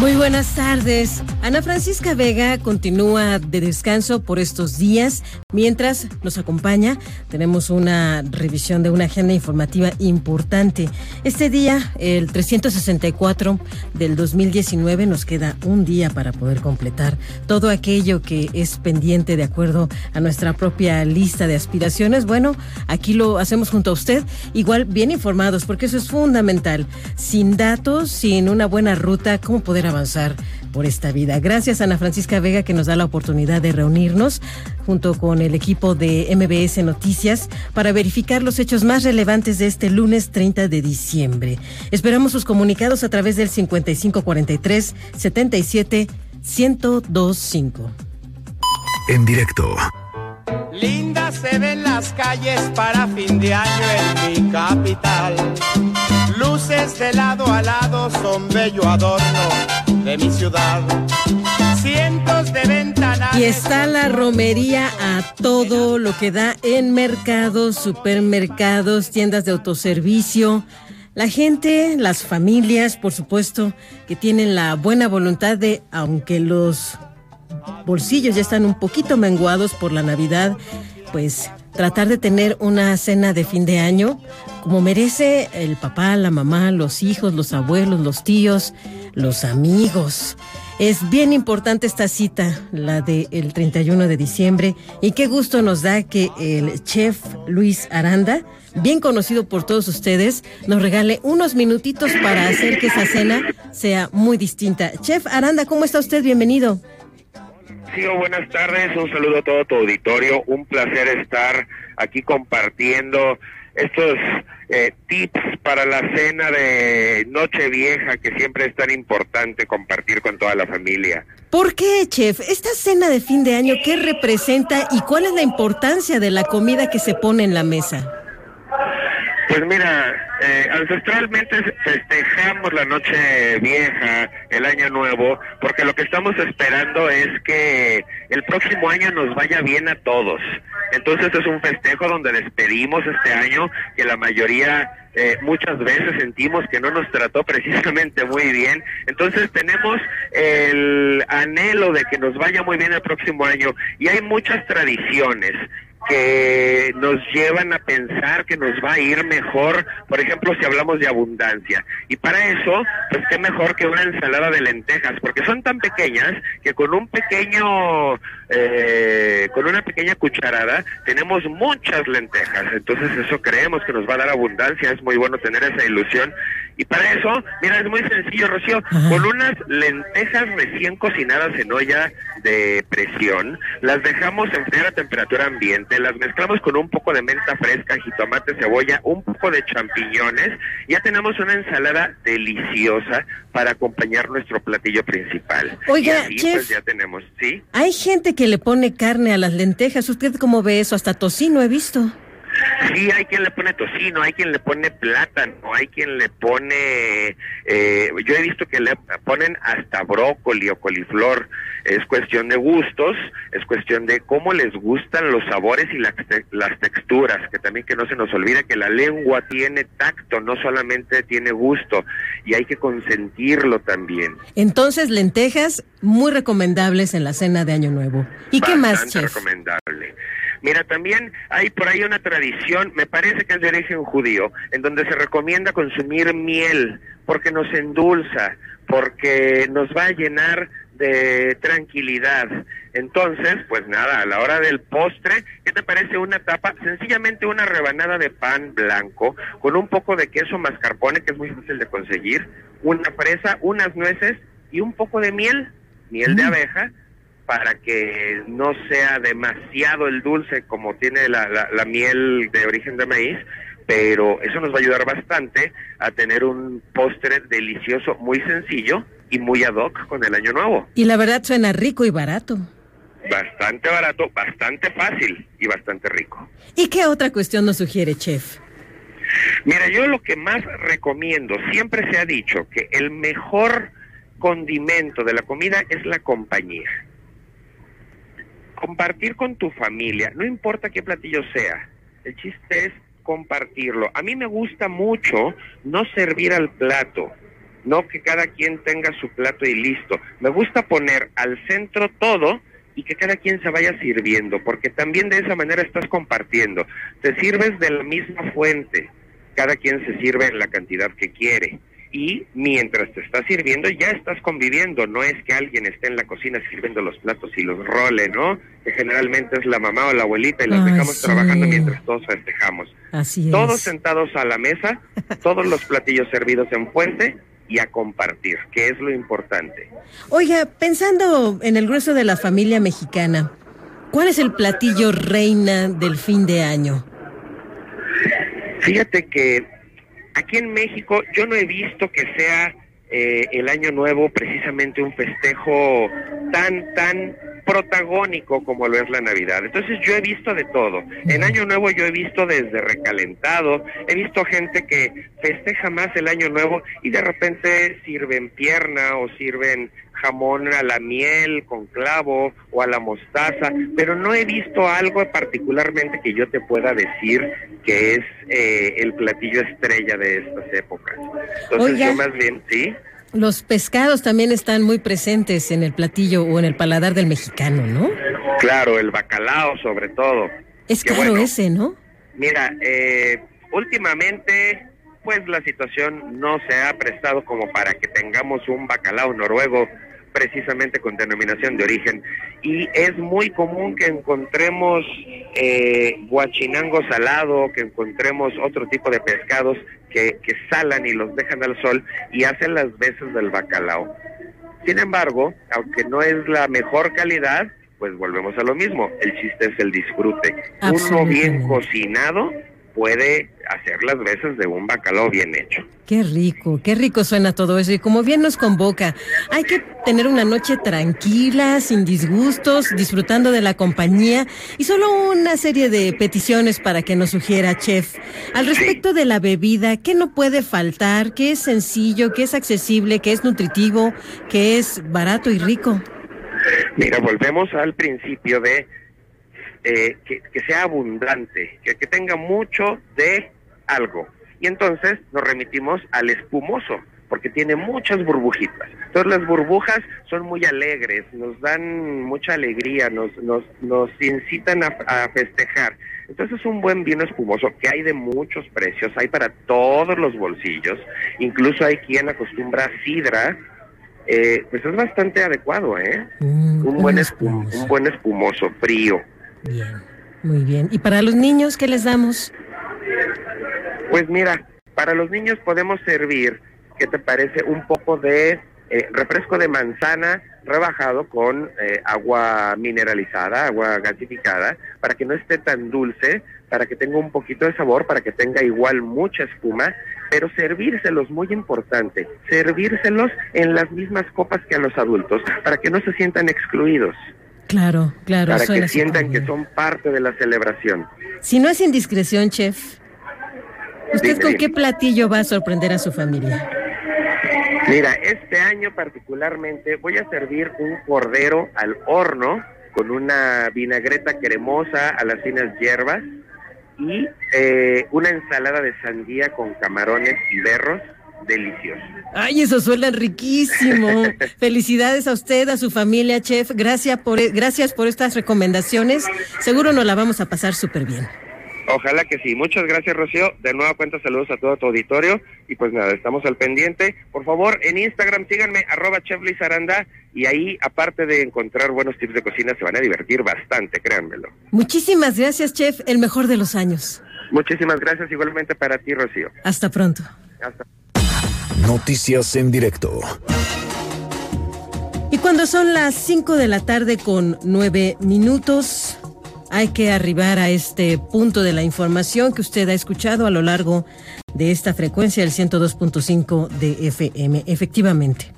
Muy buenas tardes. Ana Francisca Vega continúa de descanso por estos días. Mientras nos acompaña, tenemos una revisión de una agenda informativa importante. Este día, el 364 del 2019, nos queda un día para poder completar todo aquello que es pendiente de acuerdo a nuestra propia lista de aspiraciones. Bueno, aquí lo hacemos junto a usted, igual bien informados, porque eso es fundamental. Sin datos, sin una buena ruta, ¿cómo poder avanzar por esta vida. Gracias Ana Francisca Vega que nos da la oportunidad de reunirnos junto con el equipo de MBS Noticias para verificar los hechos más relevantes de este lunes 30 de diciembre. Esperamos sus comunicados a través del 5543 77 1025. En directo. Lindas se ven las calles para fin de año en mi capital. Luces de lado a lado son bello adorno de mi ciudad. Cientos de ventanas. Y está la romería a todo lo que da en mercados, supermercados, tiendas de autoservicio. La gente, las familias, por supuesto, que tienen la buena voluntad de, aunque los bolsillos ya están un poquito menguados por la Navidad, pues tratar de tener una cena de fin de año como merece el papá, la mamá, los hijos, los abuelos, los tíos, los amigos. Es bien importante esta cita, la del 31 de diciembre, y qué gusto nos da que el chef Luis Aranda, bien conocido por todos ustedes, nos regale unos minutitos para hacer que esa cena sea muy distinta. Chef Aranda, ¿cómo está usted? Bienvenido. Sí, buenas tardes, un saludo a todo tu auditorio, un placer estar aquí compartiendo estos eh, tips para la cena de Nochevieja que siempre es tan importante compartir con toda la familia. ¿Por qué, chef? Esta cena de fin de año, ¿qué representa y cuál es la importancia de la comida que se pone en la mesa? Pues mira, eh, ancestralmente festejamos la noche vieja, el año nuevo, porque lo que estamos esperando es que el próximo año nos vaya bien a todos. Entonces es un festejo donde despedimos este año que la mayoría eh, muchas veces sentimos que no nos trató precisamente muy bien. Entonces tenemos el anhelo de que nos vaya muy bien el próximo año y hay muchas tradiciones que nos llevan a pensar que nos va a ir mejor, por ejemplo, si hablamos de abundancia. Y para eso, pues qué mejor que una ensalada de lentejas, porque son tan pequeñas que con un pequeño, eh, con una pequeña cucharada tenemos muchas lentejas. Entonces eso creemos que nos va a dar abundancia, es muy bueno tener esa ilusión. Y para eso, mira, es muy sencillo, Rocío, con unas lentejas recién cocinadas en olla de presión, las dejamos enfriar a temperatura ambiente, las mezclamos con un poco de menta fresca, jitomate, cebolla, un poco de champiñones, ya tenemos una ensalada deliciosa para acompañar nuestro platillo principal. Oiga, y así, chef, pues ya tenemos, ¿sí? Hay gente que le pone carne a las lentejas. ¿Usted cómo ve eso? Hasta tocino he visto. Sí, hay quien le pone tocino, hay quien le pone plátano, hay quien le pone, eh, yo he visto que le ponen hasta brócoli o coliflor. Es cuestión de gustos, es cuestión de cómo les gustan los sabores y las, te- las texturas, que también que no se nos olvide que la lengua tiene tacto, no solamente tiene gusto, y hay que consentirlo también. Entonces, lentejas muy recomendables en la cena de Año Nuevo. ¿Y qué más, chef? recomendable. Mira, también hay por ahí una tradición, me parece que es de origen judío, en donde se recomienda consumir miel porque nos endulza, porque nos va a llenar de tranquilidad. Entonces, pues nada, a la hora del postre, ¿qué te parece una tapa? Sencillamente una rebanada de pan blanco con un poco de queso mascarpone, que es muy fácil de conseguir, una fresa, unas nueces y un poco de miel, miel de abeja, para que no sea demasiado el dulce como tiene la, la, la miel de origen de maíz, pero eso nos va a ayudar bastante a tener un postre delicioso, muy sencillo, y muy ad hoc con el año nuevo. Y la verdad suena rico y barato. Bastante barato, bastante fácil y bastante rico. ¿Y qué otra cuestión nos sugiere, chef? Mira, yo lo que más recomiendo, siempre se ha dicho que el mejor condimento de la comida es la compañía. Compartir con tu familia, no importa qué platillo sea, el chiste es compartirlo. A mí me gusta mucho no servir al plato, no que cada quien tenga su plato y listo. Me gusta poner al centro todo y que cada quien se vaya sirviendo, porque también de esa manera estás compartiendo. Te sirves de la misma fuente, cada quien se sirve en la cantidad que quiere. Y mientras te estás sirviendo, ya estás conviviendo. No es que alguien esté en la cocina sirviendo los platos y los role, ¿no? Que generalmente es la mamá o la abuelita y las Ay, dejamos sí. trabajando mientras todos festejamos. Así es. Todos sentados a la mesa, todos los platillos servidos en fuente y a compartir, que es lo importante. Oiga, pensando en el grueso de la familia mexicana, ¿cuál es el platillo reina del fin de año? Fíjate que aquí en México yo no he visto que sea eh, el año nuevo precisamente un festejo tan, tan protagónico como lo es la Navidad. Entonces yo he visto de todo. En Año Nuevo yo he visto desde recalentado, he visto gente que festeja más el Año Nuevo y de repente sirven pierna o sirven jamón a la miel con clavo o a la mostaza, pero no he visto algo particularmente que yo te pueda decir que es eh, el platillo estrella de estas épocas. Entonces Oiga. yo más bien, sí. Los pescados también están muy presentes en el platillo o en el paladar del mexicano, ¿no? Claro, el bacalao sobre todo. Es Qué caro bueno. ese, ¿no? Mira, eh, últimamente, pues la situación no se ha prestado como para que tengamos un bacalao noruego precisamente con denominación de origen. Y es muy común que encontremos eh, guachinango salado, que encontremos otro tipo de pescados que, que salan y los dejan al sol y hacen las veces del bacalao. Sin embargo, aunque no es la mejor calidad, pues volvemos a lo mismo. El chiste es el disfrute. Uno bien cocinado puede hacer las veces de un bacalao bien hecho. Qué rico, qué rico suena todo eso. Y como bien nos convoca, hay que tener una noche tranquila, sin disgustos, disfrutando de la compañía y solo una serie de peticiones para que nos sugiera, chef. Al respecto de la bebida, ¿qué no puede faltar? ¿Qué es sencillo? ¿Qué es accesible? ¿Qué es nutritivo? ¿Qué es barato y rico? Mira, volvemos al principio de eh, que, que sea abundante, que, que tenga mucho de algo. Y entonces nos remitimos al espumoso, porque tiene muchas burbujitas. Entonces las burbujas son muy alegres, nos dan mucha alegría, nos, nos, nos incitan a, a festejar. Entonces un buen vino espumoso que hay de muchos precios, hay para todos los bolsillos, incluso hay quien acostumbra sidra, eh, pues es bastante adecuado, ¿eh? Mm, un buen, espum- espumoso. un buen espumoso, frío. Bien, muy bien. ¿Y para los niños qué les damos? Pues mira, para los niños podemos servir, ¿qué te parece? Un poco de eh, refresco de manzana rebajado con eh, agua mineralizada, agua gasificada, para que no esté tan dulce, para que tenga un poquito de sabor, para que tenga igual mucha espuma, pero servírselos, muy importante, servírselos en las mismas copas que a los adultos, para que no se sientan excluidos, Claro, claro. para que sientan que son parte de la celebración. Si no es indiscreción, chef, ¿usted Dime, con dime. qué platillo va a sorprender a su familia? Mira, este año particularmente voy a servir un cordero al horno con una vinagreta cremosa a las finas hierbas y eh, una ensalada de sandía con camarones y berros delicioso. Ay, eso suena riquísimo. Felicidades a usted, a su familia, chef. Gracias por, gracias por estas recomendaciones. Seguro nos la vamos a pasar súper bien. Ojalá que sí. Muchas gracias, Rocío. De nueva cuenta, saludos a todo tu auditorio. Y pues nada, estamos al pendiente. Por favor, en Instagram síganme, arroba Chef Luis Aranda. Y ahí, aparte de encontrar buenos tips de cocina, se van a divertir bastante, créanmelo. Muchísimas gracias, chef. El mejor de los años. Muchísimas gracias igualmente para ti, Rocío. Hasta pronto. Hasta Noticias en directo. Y cuando son las 5 de la tarde con 9 minutos, hay que arribar a este punto de la información que usted ha escuchado a lo largo de esta frecuencia, el 102.5 de FM. Efectivamente,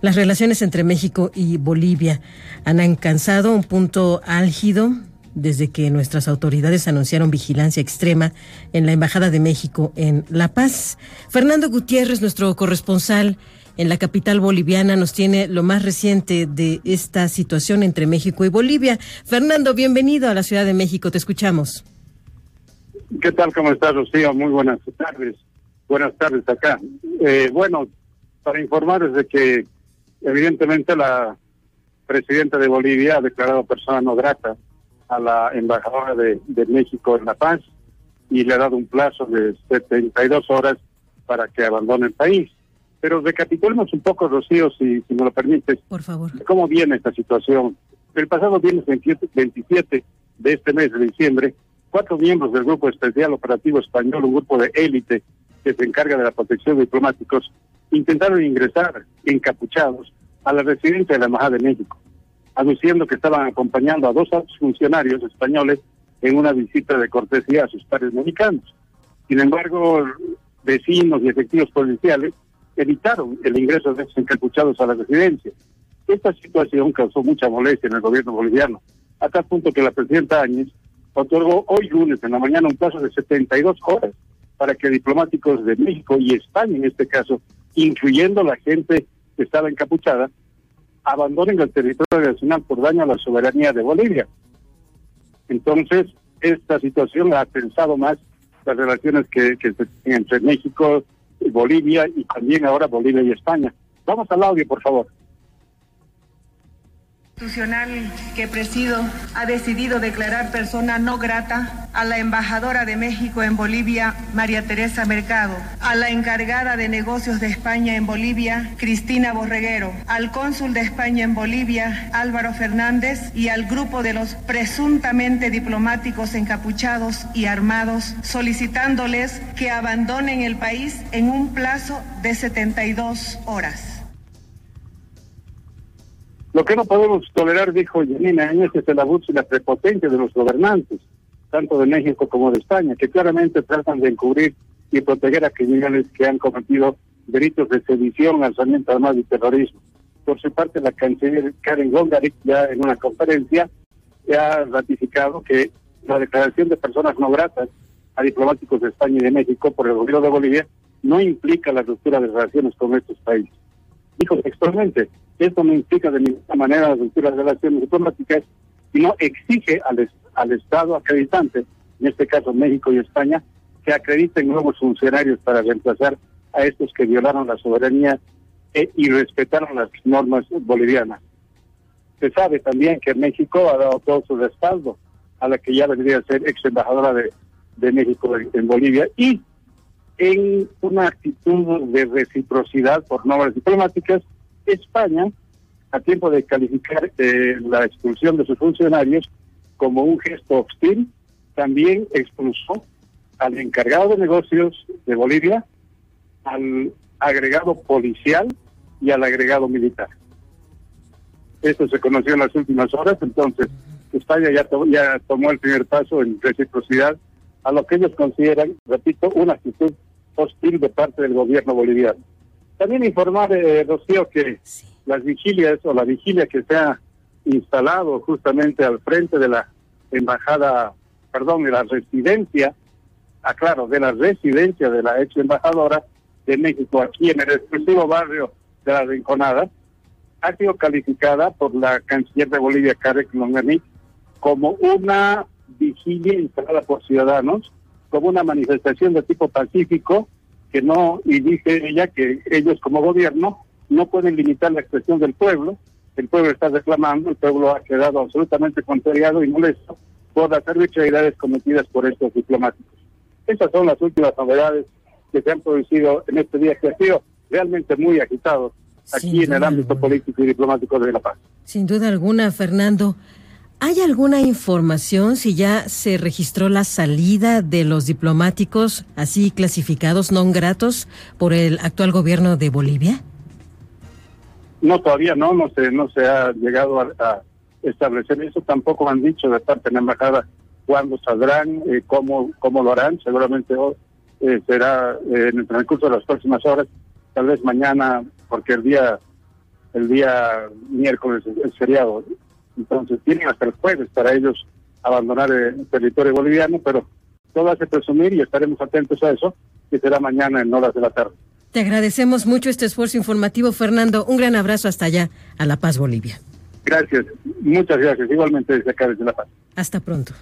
Las relaciones entre México y Bolivia han alcanzado un punto álgido desde que nuestras autoridades anunciaron vigilancia extrema en la Embajada de México en La Paz. Fernando Gutiérrez, nuestro corresponsal en la capital boliviana, nos tiene lo más reciente de esta situación entre México y Bolivia. Fernando, bienvenido a la Ciudad de México, te escuchamos. ¿Qué tal? ¿Cómo estás, Rocío? Muy buenas tardes. Buenas tardes acá. Eh, bueno, para informarles de que evidentemente la presidenta de Bolivia ha declarado persona no grata a la embajadora de, México en La Paz y le ha dado un plazo de 72 horas para que abandone el país. Pero recapitulemos un poco, Rocío, si, si me lo permites. Por favor. ¿Cómo viene esta situación? El pasado viernes 27 de este mes de diciembre, cuatro miembros del Grupo Especial Operativo Español, un grupo de élite que se encarga de la protección de diplomáticos, intentaron ingresar encapuchados a la residencia de la Embajada de México anunciando que estaban acompañando a dos funcionarios españoles en una visita de cortesía a sus pares mexicanos. Sin embargo, vecinos y efectivos policiales evitaron el ingreso de esos encapuchados a la residencia. Esta situación causó mucha molestia en el gobierno boliviano, a tal punto que la presidenta Áñez otorgó hoy lunes en la mañana un plazo de 72 horas para que diplomáticos de México y España, en este caso, incluyendo la gente que estaba encapuchada, abandonen el territorio nacional por daño a la soberanía de Bolivia. Entonces, esta situación ha tensado más las relaciones que, que entre México, y Bolivia y también ahora Bolivia y España. Vamos al audio, por favor institucional que presido ha decidido declarar persona no grata a la embajadora de México en Bolivia, María Teresa Mercado, a la encargada de negocios de España en Bolivia, Cristina Borreguero, al cónsul de España en Bolivia, Álvaro Fernández, y al grupo de los presuntamente diplomáticos encapuchados y armados, solicitándoles que abandonen el país en un plazo de 72 horas. Lo que no podemos tolerar, dijo Yanina es el abuso y la prepotencia de los gobernantes, tanto de México como de España, que claramente tratan de encubrir y proteger a criminales que han cometido delitos de sedición, alzamiento armado y terrorismo. Por su parte, la canciller Karen Gondaric, ya en una conferencia, ha ratificado que la declaración de personas no gratas a diplomáticos de España y de México por el gobierno de Bolivia no implica la ruptura de relaciones con estos países. Dijo textualmente, esto no implica de ninguna manera la ruptura de relaciones diplomáticas, sino exige al, al Estado acreditante, en este caso México y España, que acrediten nuevos funcionarios para reemplazar a estos que violaron la soberanía e, y respetaron las normas bolivianas. Se sabe también que México ha dado todo su respaldo a la que ya debería ser ex embajadora de, de México en Bolivia y en una actitud de reciprocidad por normas diplomáticas, España, a tiempo de calificar eh, la expulsión de sus funcionarios como un gesto hostil, también expulsó al encargado de negocios de Bolivia, al agregado policial y al agregado militar. Esto se conoció en las últimas horas, entonces España ya, ya tomó el primer paso en reciprocidad a lo que ellos consideran, repito, una actitud hostil de parte del gobierno boliviano. También informar, eh, Rocío, que las vigilias o la vigilia que se ha instalado justamente al frente de la embajada, perdón, de la residencia, aclaro, de la residencia de la ex embajadora de México aquí en el exclusivo barrio de la Rinconada, ha sido calificada por la canciller de Bolivia, Karen Longanic, como una vigilia instalada por ciudadanos, como una manifestación de tipo pacífico que no, y dice ella que ellos como gobierno no pueden limitar la expresión del pueblo, el pueblo está reclamando, el pueblo ha quedado absolutamente contrariado y molesto por las arbitrariedades cometidas por estos diplomáticos. Esas son las últimas novedades que se han producido en este día que ha sido realmente muy agitado aquí en el ámbito político y diplomático de La Paz. Sin duda alguna, Fernando. ¿Hay alguna información si ya se registró la salida de los diplomáticos así clasificados non gratos por el actual gobierno de Bolivia? No, todavía no, no se, no se ha llegado a, establecer eso. Tampoco han dicho de parte de la embajada cuándo saldrán, eh, cómo, cómo lo harán. Seguramente eh, será eh, en el transcurso de las próximas horas, tal vez mañana, porque el día el día miércoles es feriado. Entonces tienen hasta el jueves para ellos abandonar el territorio boliviano, pero todo hace presumir y estaremos atentos a eso, que será mañana en horas de la tarde. Te agradecemos mucho este esfuerzo informativo, Fernando. Un gran abrazo hasta allá, a La Paz, Bolivia. Gracias, muchas gracias. Igualmente desde acá, desde La Paz. Hasta pronto.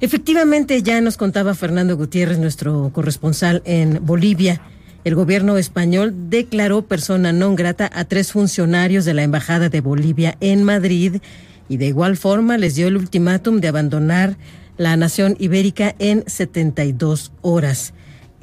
Efectivamente, ya nos contaba Fernando Gutiérrez, nuestro corresponsal en Bolivia. El gobierno español declaró persona non grata a tres funcionarios de la Embajada de Bolivia en Madrid y de igual forma les dio el ultimátum de abandonar la nación ibérica en 72 horas.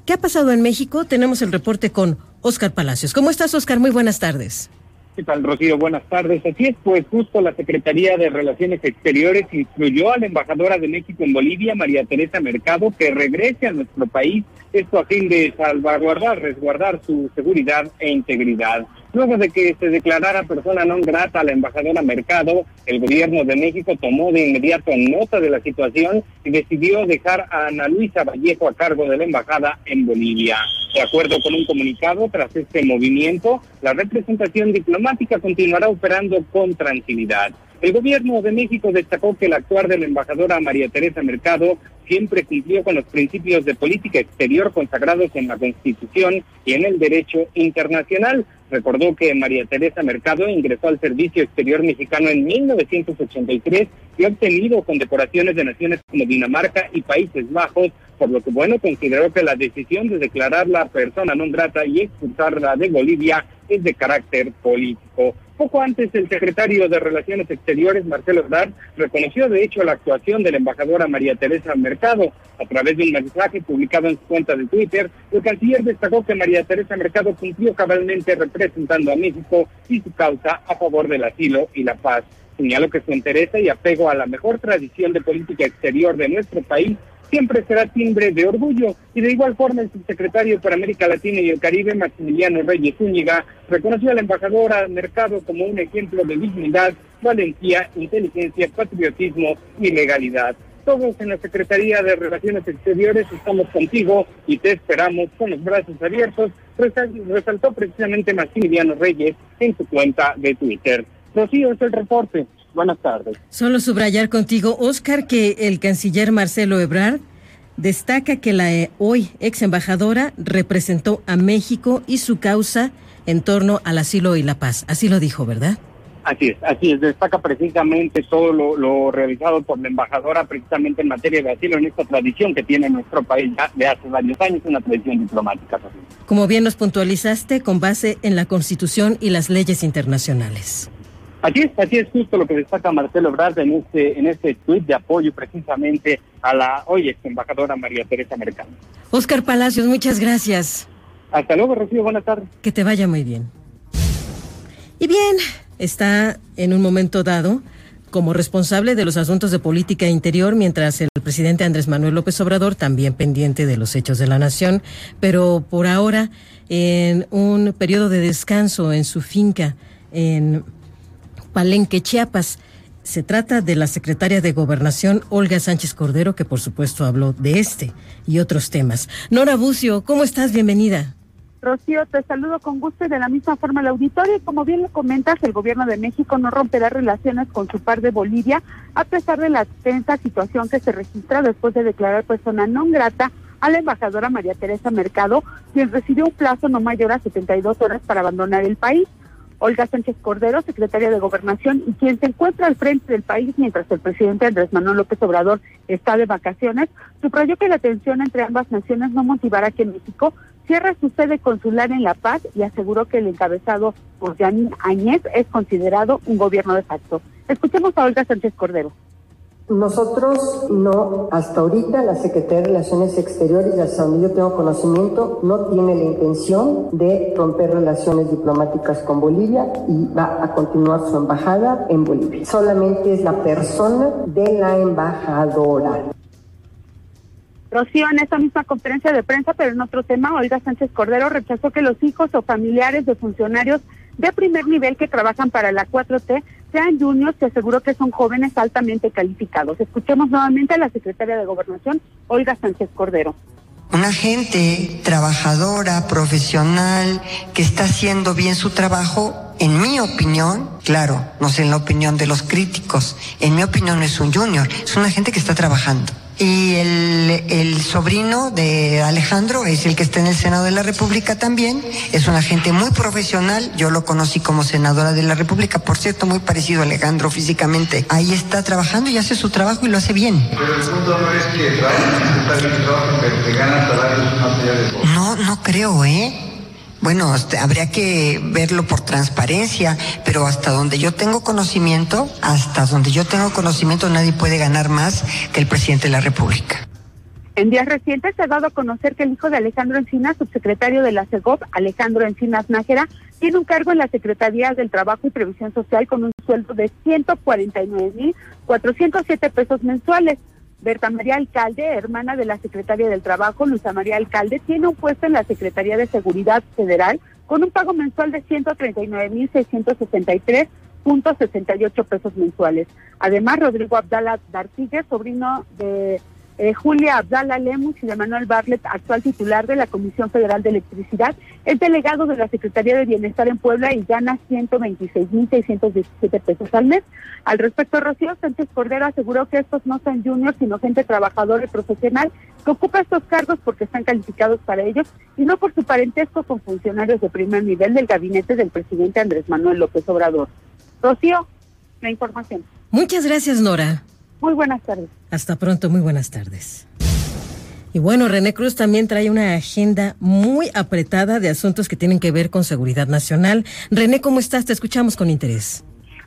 ¿Qué ha pasado en México? Tenemos el reporte con Oscar Palacios. ¿Cómo estás, Oscar? Muy buenas tardes. ¿Qué tal, Rocío? Buenas tardes. Así es, pues justo la Secretaría de Relaciones Exteriores instruyó a la embajadora de México en Bolivia, María Teresa Mercado, que regrese a nuestro país, esto a fin de salvaguardar, resguardar su seguridad e integridad. Luego de que se declarara persona non grata a la embajadora Mercado, el gobierno de México tomó de inmediato nota de la situación y decidió dejar a Ana Luisa Vallejo a cargo de la embajada en Bolivia. De acuerdo con un comunicado, tras este movimiento, la representación diplomática continuará operando con tranquilidad. El gobierno de México destacó que el actuar de la embajadora María Teresa Mercado siempre cumplió con los principios de política exterior consagrados en la Constitución y en el derecho internacional. Recordó que María Teresa Mercado ingresó al Servicio Exterior Mexicano en 1983 y ha obtenido condecoraciones de naciones como Dinamarca y Países Bajos, por lo que, bueno, consideró que la decisión de declararla persona non grata y expulsarla de Bolivia es de carácter político. Poco antes, el secretario de Relaciones Exteriores, Marcelo Ebrard, reconoció de hecho la actuación de la embajadora María Teresa Mercado. A través de un mensaje publicado en su cuenta de Twitter, el canciller destacó que María Teresa Mercado cumplió cabalmente representando a México y su causa a favor del asilo y la paz. Señaló que su interés y apego a la mejor tradición de política exterior de nuestro país siempre será timbre de orgullo. Y de igual forma, el subsecretario para América Latina y el Caribe, Maximiliano Reyes Zúñiga, reconoció a la embajadora Mercado como un ejemplo de dignidad, valentía, inteligencia, patriotismo y legalidad. Todos en la Secretaría de Relaciones Exteriores estamos contigo y te esperamos con los brazos abiertos, resaltó precisamente Maximiliano Reyes en su cuenta de Twitter. Rocío, es el reporte. Buenas tardes. Solo subrayar contigo, Oscar, que el canciller Marcelo Ebrard destaca que la eh, hoy ex embajadora representó a México y su causa en torno al asilo y la paz. Así lo dijo, ¿verdad? Así es, así es. Destaca precisamente todo lo, realizado por la embajadora precisamente en materia de asilo en esta tradición que tiene nuestro país ya de hace varios años, una tradición diplomática. Como bien nos puntualizaste, con base en la Constitución y las leyes internacionales. Así es, así es justo lo que destaca Marcelo Ebrard en este, en este tuit de apoyo precisamente a la hoy ex embajadora María Teresa Mercado. Oscar Palacios, muchas gracias. Hasta luego, Rocío, buenas tardes. Que te vaya muy bien. Y bien, está en un momento dado como responsable de los asuntos de política interior, mientras el presidente Andrés Manuel López Obrador también pendiente de los hechos de la nación, pero por ahora en un periodo de descanso en su finca en Palenque, Chiapas. Se trata de la secretaria de Gobernación, Olga Sánchez Cordero, que por supuesto habló de este y otros temas. Nora Bucio, ¿cómo estás? Bienvenida. Rocío, te saludo con gusto y de la misma forma al auditorio. Como bien lo comentas, el gobierno de México no romperá relaciones con su par de Bolivia, a pesar de la tensa situación que se registra después de declarar persona no grata a la embajadora María Teresa Mercado, quien recibió un plazo no mayor a 72 horas para abandonar el país. Olga Sánchez Cordero, secretaria de Gobernación, y quien se encuentra al frente del país mientras el presidente Andrés Manuel López Obrador está de vacaciones, subrayó que la tensión entre ambas naciones no motivará que México cierre su sede consular en La Paz y aseguró que el encabezado por Yanín Añez es considerado un gobierno de facto. Escuchemos a Olga Sánchez Cordero. Nosotros no, hasta ahorita la Secretaría de Relaciones Exteriores, hasta donde yo tengo conocimiento, no tiene la intención de romper relaciones diplomáticas con Bolivia y va a continuar su embajada en Bolivia. Solamente es la persona de la embajadora. Rocío, en esa misma conferencia de prensa, pero en otro tema, Olga Sánchez Cordero rechazó que los hijos o familiares de funcionarios de primer nivel que trabajan para la 4T sean juniors se aseguró que son jóvenes altamente calificados. Escuchemos nuevamente a la secretaria de Gobernación, Olga Sánchez Cordero. una gente trabajadora, profesional, que está haciendo bien su trabajo, en mi opinión, claro, no sé en la opinión de los críticos, en mi opinión es un junior, es una gente que está trabajando. Y el, el, sobrino de Alejandro es el que está en el Senado de la República también. Es una gente muy profesional. Yo lo conocí como senadora de la República. Por cierto, muy parecido a Alejandro físicamente. Ahí está trabajando y hace su trabajo y lo hace bien. Pero el punto no es que trabajen, pero que ganan salarios más allá de No, no creo, ¿eh? Bueno, este, habría que verlo por transparencia, pero hasta donde yo tengo conocimiento, hasta donde yo tengo conocimiento, nadie puede ganar más que el presidente de la República. En días recientes se ha dado a conocer que el hijo de Alejandro Encinas, subsecretario de la CEGOP, Alejandro Encinas Nájera, tiene un cargo en la Secretaría del Trabajo y Previsión Social con un sueldo de 149.407 pesos mensuales. Berta María Alcalde, hermana de la secretaria del Trabajo, Luisa María Alcalde, tiene un puesto en la Secretaría de Seguridad Federal con un pago mensual de 139.663.68 pesos mensuales. Además, Rodrigo Abdala Dartigues, sobrino de eh, Julia Abdala Lemus y de Manuel Barlet, actual titular de la Comisión Federal de Electricidad, es delegado de la Secretaría de Bienestar en Puebla y gana 126.617 pesos al mes. Al respecto, Rocío Sánchez Cordero aseguró que estos no son juniors, sino gente trabajadora y profesional que ocupa estos cargos porque están calificados para ellos y no por su parentesco con funcionarios de primer nivel del gabinete del presidente Andrés Manuel López Obrador. Rocío, la información. Muchas gracias, Nora. Muy buenas tardes. Hasta pronto, muy buenas tardes. Y bueno, René Cruz también trae una agenda muy apretada de asuntos que tienen que ver con seguridad nacional. René, ¿cómo estás? Te escuchamos con interés.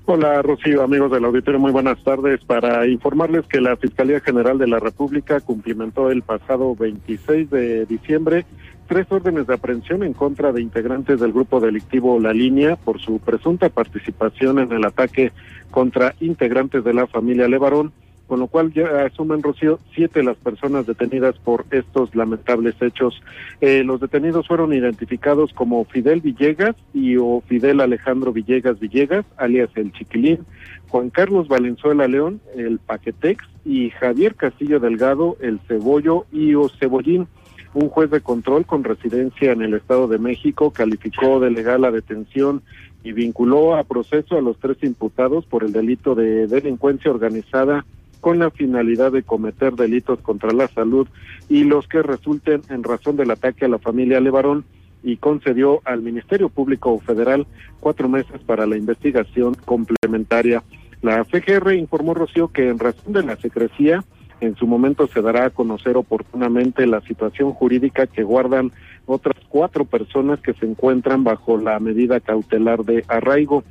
Hola Rocío, amigos del auditorio, muy buenas tardes. Para informarles que la Fiscalía General de la República cumplimentó el pasado 26 de diciembre tres órdenes de aprehensión en contra de integrantes del grupo delictivo La Línea por su presunta participación en el ataque contra integrantes de la familia Levarón, con lo cual ya asumen, Rocío, siete las personas detenidas por estos lamentables hechos. Eh, los detenidos fueron identificados como Fidel Villegas y o Fidel Alejandro Villegas Villegas, alias el Chiquilín, Juan Carlos Valenzuela León, el Paquetex, y Javier Castillo Delgado, el Cebollo y o Cebollín un juez de control con residencia en el Estado de México calificó de legal la detención y vinculó a proceso a los tres imputados por el delito de delincuencia organizada con la finalidad de cometer delitos contra la salud y los que resulten en razón del ataque a la familia Levarón y concedió al Ministerio Público Federal cuatro meses para la investigación complementaria. La FGR informó, Rocío, que en razón de la secrecía, en su momento se dará a conocer oportunamente la situación jurídica que guardan otras cuatro personas que se encuentran bajo la medida cautelar de arraigo.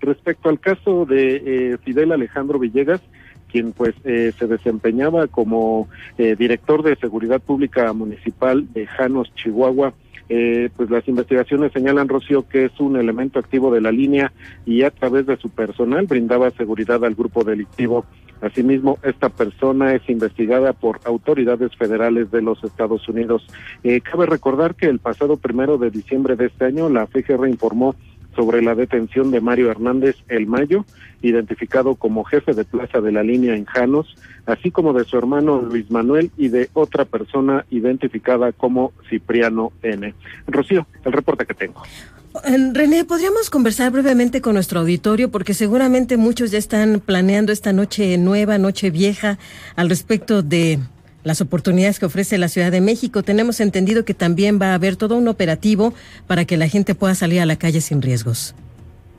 Respecto al caso de eh, Fidel Alejandro Villegas, quien pues eh, se desempeñaba como eh, director de seguridad pública municipal de Janos, Chihuahua, eh, pues las investigaciones señalan, Rocío, que es un elemento activo de la línea y a través de su personal brindaba seguridad al grupo delictivo. Asimismo, esta persona es investigada por autoridades federales de los Estados Unidos. Eh, cabe recordar que el pasado primero de diciembre de este año, la FGR informó sobre la detención de Mario Hernández El Mayo, identificado como jefe de plaza de la línea en Janos, así como de su hermano Luis Manuel y de otra persona identificada como Cipriano N. Rocío, el reporte que tengo. René, ¿podríamos conversar brevemente con nuestro auditorio? Porque seguramente muchos ya están planeando esta noche nueva, noche vieja, al respecto de las oportunidades que ofrece la Ciudad de México. Tenemos entendido que también va a haber todo un operativo para que la gente pueda salir a la calle sin riesgos.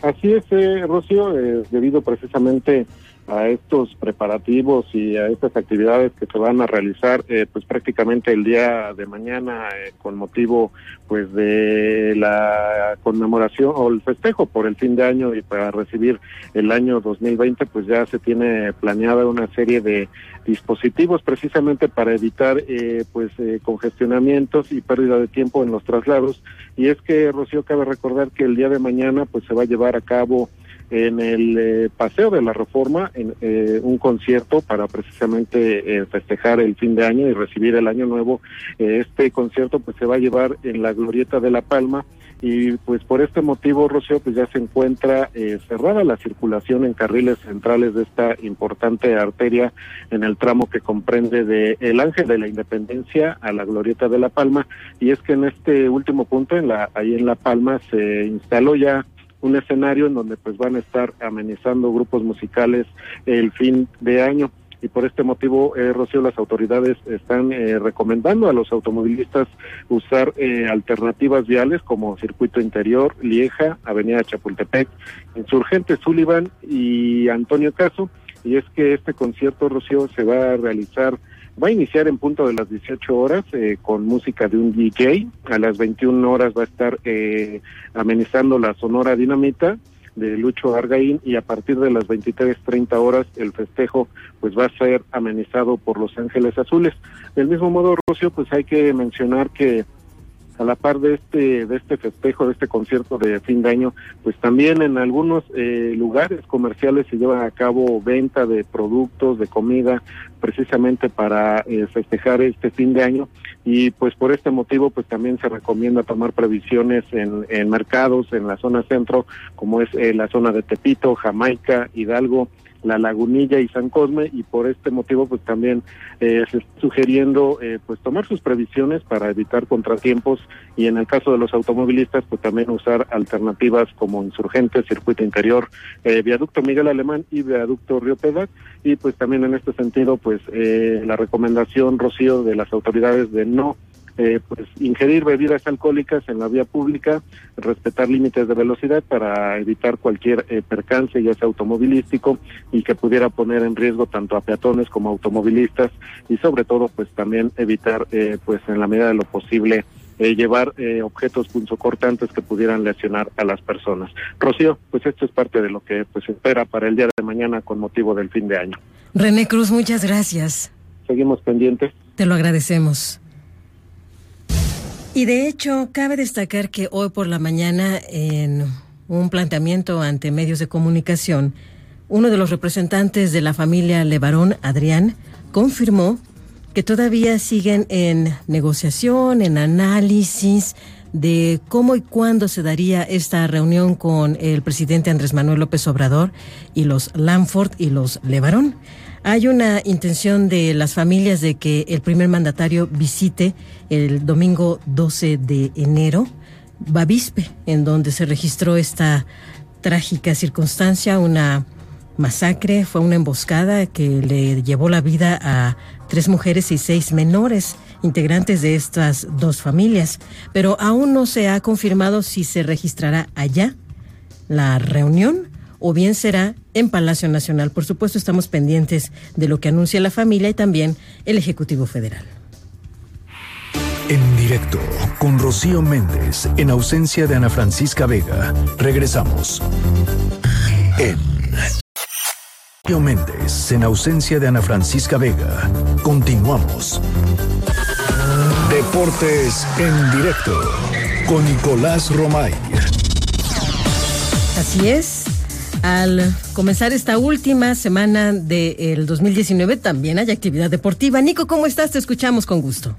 Así es, eh, Rocío, eh, debido precisamente a estos preparativos y a estas actividades que se van a realizar eh, pues prácticamente el día de mañana eh, con motivo pues de la conmemoración o el festejo por el fin de año y para recibir el año 2020 pues ya se tiene planeada una serie de dispositivos precisamente para evitar eh, pues congestionamientos y pérdida de tiempo en los traslados. Y es que Rocío cabe recordar que el día de mañana pues se va a llevar a cabo en el eh, Paseo de la Reforma, en eh, un concierto para precisamente eh, festejar el fin de año y recibir el año nuevo. este concierto pues se va a llevar en la Glorieta de La Palma y pues por este motivo, Rocío, pues ya se encuentra eh, cerrada la circulación en carriles centrales de esta importante arteria en el tramo que comprende de el Ángel de la Independencia a la Glorieta de La Palma y es que en este último punto, en la ahí en La Palma se instaló ya un escenario en donde pues van a estar amenizando grupos musicales el fin de año y por este motivo, eh, Rocío, las autoridades están eh, recomendando a los automovilistas usar eh, alternativas viales como Circuito Interior, Lieja, Avenida Chapultepec, Insurgente Sullivan y Antonio Caso. Y es que este concierto, Rocío, se va a realizar Va a iniciar en punto de las 18 horas eh, con música de un DJ. A las 21 horas va a estar eh, amenizando la Sonora Dinamita de Lucho Argaín y a partir de las 23.30 horas el festejo pues va a ser amenizado por Los Ángeles Azules. Del mismo modo, Rocio, pues hay que mencionar que a la par de este de este festejo, de este concierto de fin de año, pues también en algunos eh, lugares comerciales se lleva a cabo venta de productos, de comida, precisamente para eh, festejar este fin de año. Y pues por este motivo pues también se recomienda tomar previsiones en, en mercados en la zona centro como es eh, la zona de Tepito, Jamaica, Hidalgo, la Lagunilla y San Cosme y por este motivo pues también eh, se está sugiriendo eh, pues tomar sus previsiones para evitar contratiempos y en el caso de los automovilistas pues también usar alternativas como insurgentes, circuito interior, eh, viaducto Miguel Alemán y viaducto Río Pedac y pues también en este sentido pues eh, la recomendación Rocío de las autoridades de no eh, pues ingerir bebidas alcohólicas en la vía pública, respetar límites de velocidad para evitar cualquier eh, percance, ya sea automovilístico, y que pudiera poner en riesgo tanto a peatones como a automovilistas, y sobre todo, pues también evitar, eh, pues en la medida de lo posible, eh, llevar eh, objetos punzocortantes que pudieran lesionar a las personas. Rocío, pues esto es parte de lo que pues espera para el día de mañana con motivo del fin de año. René Cruz, muchas gracias. Seguimos pendientes. Te lo agradecemos. Y de hecho, cabe destacar que hoy por la mañana, en un planteamiento ante medios de comunicación, uno de los representantes de la familia Levarón, Adrián, confirmó que todavía siguen en negociación, en análisis de cómo y cuándo se daría esta reunión con el presidente Andrés Manuel López Obrador y los Lanford y los Levarón. Hay una intención de las familias de que el primer mandatario visite el domingo 12 de enero Bavispe, en donde se registró esta trágica circunstancia, una masacre, fue una emboscada que le llevó la vida a tres mujeres y seis menores integrantes de estas dos familias, pero aún no se ha confirmado si se registrará allá la reunión o bien será en Palacio Nacional. Por supuesto, estamos pendientes de lo que anuncia la familia y también el Ejecutivo Federal. En directo con Rocío Méndez, en ausencia de Ana Francisca Vega. Regresamos. En Rocío Méndez, en ausencia de Ana Francisca Vega. Continuamos. Deportes en directo con Nicolás Romay. Así es. Al comenzar esta última semana del 2019 también hay actividad deportiva. Nico, ¿cómo estás? Te escuchamos con gusto.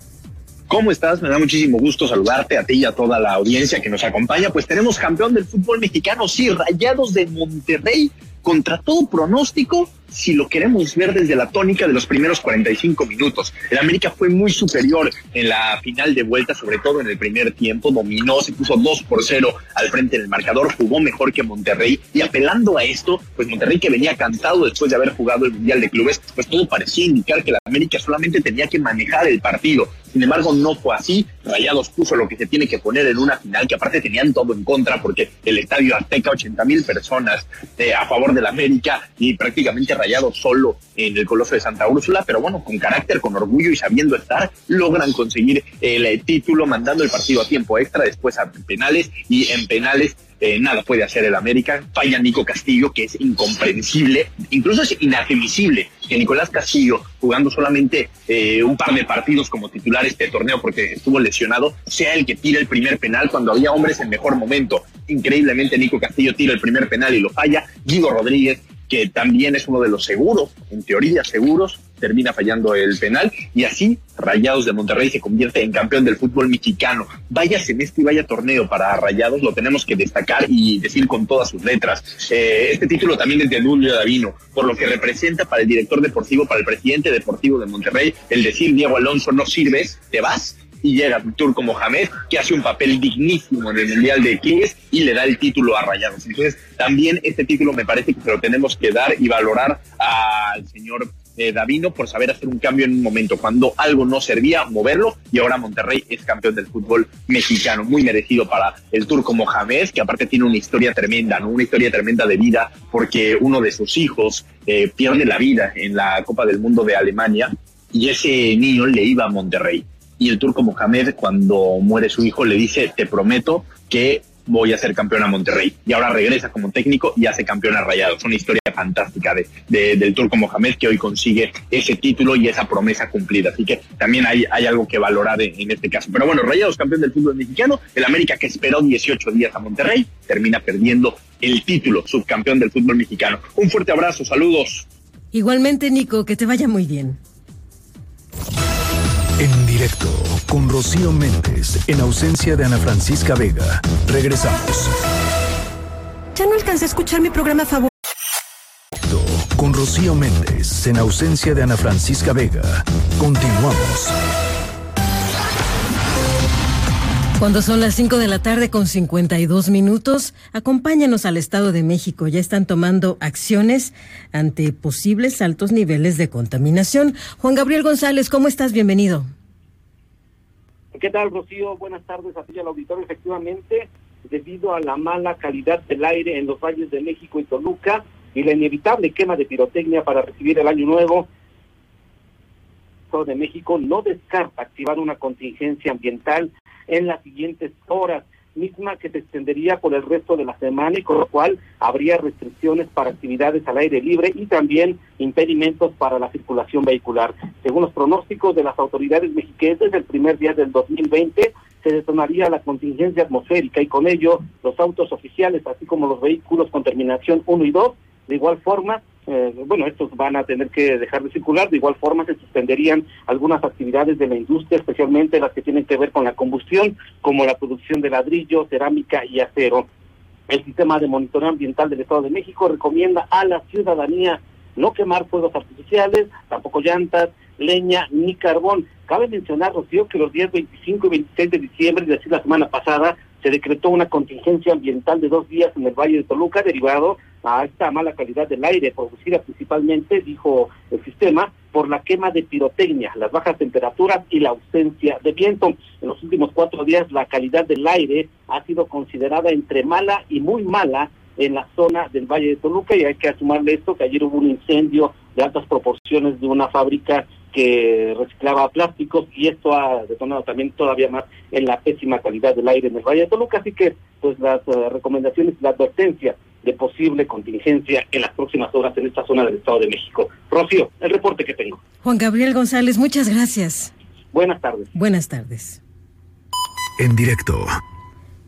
¿Cómo estás? Me da muchísimo gusto saludarte a ti y a toda la audiencia que nos acompaña. Pues tenemos campeón del fútbol mexicano, sí, Rayados de Monterrey, contra todo pronóstico, si lo queremos ver desde la tónica de los primeros 45 minutos. El América fue muy superior en la final de vuelta, sobre todo en el primer tiempo, dominó, se puso 2 por 0 al frente del marcador, jugó mejor que Monterrey y apelando a esto, pues Monterrey que venía cantado después de haber jugado el Mundial de Clubes, pues todo parecía indicar que el América solamente tenía que manejar el partido. Sin embargo, no fue así. Rayados puso lo que se tiene que poner en una final, que aparte tenían todo en contra, porque el estadio Azteca, 80 mil personas eh, a favor del América y prácticamente Rayados solo en el Coloso de Santa Úrsula, pero bueno, con carácter, con orgullo y sabiendo estar, logran conseguir el, eh, título, mandando el partido a tiempo extra, después a penales y en penales eh, nada puede hacer el América. Falla Nico Castillo, que es incomprensible, incluso es inadmisible que Nicolás Castillo, jugando solamente eh, un par de partidos como titular este torneo porque estuvo lesionado, sea el que tira el primer penal cuando había hombres en mejor momento. Increíblemente Nico Castillo tira el primer penal y lo falla. Guido Rodríguez, que también es uno de los seguros, en teoría seguros, termina fallando el penal y así Rayados de Monterrey se convierte en campeón del fútbol mexicano. Vaya semestre y vaya torneo para Rayados, lo tenemos que destacar y decir con todas sus letras. Eh, este título también es de Julio Davino, por lo que representa para el director deportivo, para el presidente deportivo de Monterrey, el decir Diego Alonso no sirves, te vas y llega Turco Mohamed, que hace un papel dignísimo en el Mundial de Kings y le da el título a Rayados. Entonces, también este título me parece que se lo tenemos que dar y valorar al señor eh, Davino por saber hacer un cambio en un momento, cuando algo no servía, moverlo, y ahora Monterrey es campeón del fútbol mexicano, muy merecido para el turco Mohamed, que aparte tiene una historia tremenda, ¿no? Una historia tremenda de vida, porque uno de sus hijos eh, pierde la vida en la Copa del Mundo de Alemania, y ese niño le iba a Monterrey y el turco Mohamed cuando muere su hijo le dice, te prometo que voy a ser campeón a Monterrey. Y ahora regresa como técnico y hace campeón a Rayados. Una historia fantástica de, del turco Mohamed que hoy consigue ese título y esa promesa cumplida. Así que también hay, hay algo que valorar en, este caso. Pero bueno, Rayados campeón del fútbol mexicano. El América que esperó 18 días a Monterrey termina perdiendo el título subcampeón del fútbol mexicano. Un fuerte abrazo, saludos. Igualmente, Nico, que te vaya muy bien. En directo con Rocío Méndez en ausencia de Ana Francisca Vega. Regresamos. Ya no alcancé a escuchar mi programa favorito. Con Rocío Méndez en ausencia de Ana Francisca Vega. Continuamos. Cuando son las 5 de la tarde con 52 minutos, acompáñanos al Estado de México. Ya están tomando acciones ante posibles altos niveles de contaminación. Juan Gabriel González, ¿cómo estás? Bienvenido. ¿Qué tal, Rocío? Buenas tardes a ti al auditorio. Efectivamente, debido a la mala calidad del aire en los valles de México y Toluca y la inevitable quema de pirotecnia para recibir el año nuevo, Estado de México no descarta activar una contingencia ambiental en las siguientes horas, misma que se extendería por el resto de la semana y con lo cual habría restricciones para actividades al aire libre y también impedimentos para la circulación vehicular. Según los pronósticos de las autoridades mexiquenses, el primer día del 2020 se detonaría la contingencia atmosférica y con ello los autos oficiales, así como los vehículos con terminación 1 y 2, de igual forma eh, bueno, estos van a tener que dejar de circular. De igual forma, se suspenderían algunas actividades de la industria, especialmente las que tienen que ver con la combustión, como la producción de ladrillo, cerámica y acero. El sistema de monitoreo ambiental del Estado de México recomienda a la ciudadanía no quemar fuegos artificiales, tampoco llantas, leña ni carbón. Cabe mencionar, Rocío, que los días 25 y 26 de diciembre, es decir, la semana pasada, se decretó una contingencia ambiental de dos días en el Valle de Toluca derivado a esta mala calidad del aire producida principalmente, dijo el sistema, por la quema de pirotecnia, las bajas temperaturas y la ausencia de viento. En los últimos cuatro días la calidad del aire ha sido considerada entre mala y muy mala en la zona del Valle de Toluca y hay que asumarle esto que ayer hubo un incendio de altas proporciones de una fábrica que reciclaba plásticos y esto ha detonado también todavía más en la pésima calidad del aire en el Valle de Toluca, así que pues las uh, recomendaciones, la advertencia de posible contingencia en las próximas horas en esta zona del Estado de México. Rocío, el reporte que tengo. Juan Gabriel González, muchas gracias. Buenas tardes. Buenas tardes. En directo.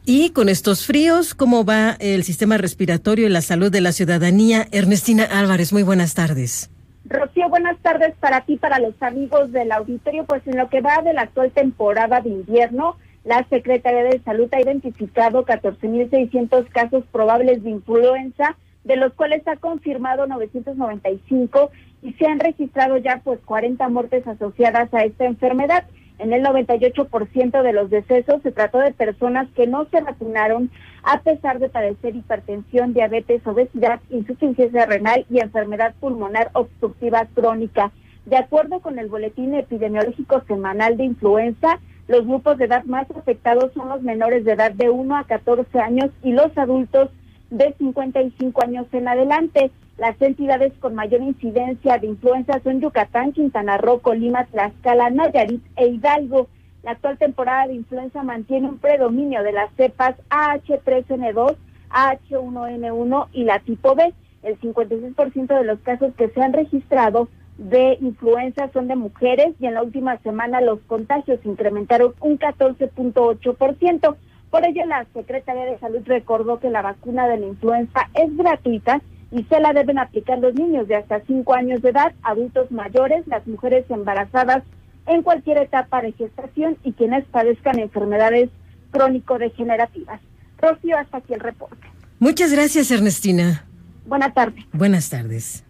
Y con estos fríos, ¿cómo va el sistema respiratorio y la salud de la ciudadanía? Ernestina Álvarez, muy buenas tardes. Rocío, buenas tardes para ti, para los amigos del auditorio. Pues en lo que va de la actual temporada de invierno, la Secretaría de Salud ha identificado 14.600 casos probables de influenza, de los cuales ha confirmado 995 y se han registrado ya pues 40 muertes asociadas a esta enfermedad. En el 98% de los decesos se trató de personas que no se vacunaron a pesar de padecer hipertensión, diabetes, obesidad, insuficiencia renal y enfermedad pulmonar obstructiva crónica. De acuerdo con el Boletín Epidemiológico Semanal de Influenza, los grupos de edad más afectados son los menores de edad de 1 a 14 años y los adultos de 55 años en adelante. Las entidades con mayor incidencia de influenza son Yucatán, Quintana Roo, Colima, Tlaxcala, Nayarit e Hidalgo. La actual temporada de influenza mantiene un predominio de las cepas AH3N2, AH1N1 y la tipo B. El 56% de los casos que se han registrado de influenza son de mujeres y en la última semana los contagios incrementaron un 14.8%. Por ello, la Secretaría de Salud recordó que la vacuna de la influenza es gratuita y se la deben aplicar los niños de hasta 5 años de edad, adultos mayores, las mujeres embarazadas en cualquier etapa de gestación y quienes padezcan enfermedades crónico-degenerativas. Rocío, hasta aquí el reporte. Muchas gracias, Ernestina. Buenas tardes. Buenas tardes.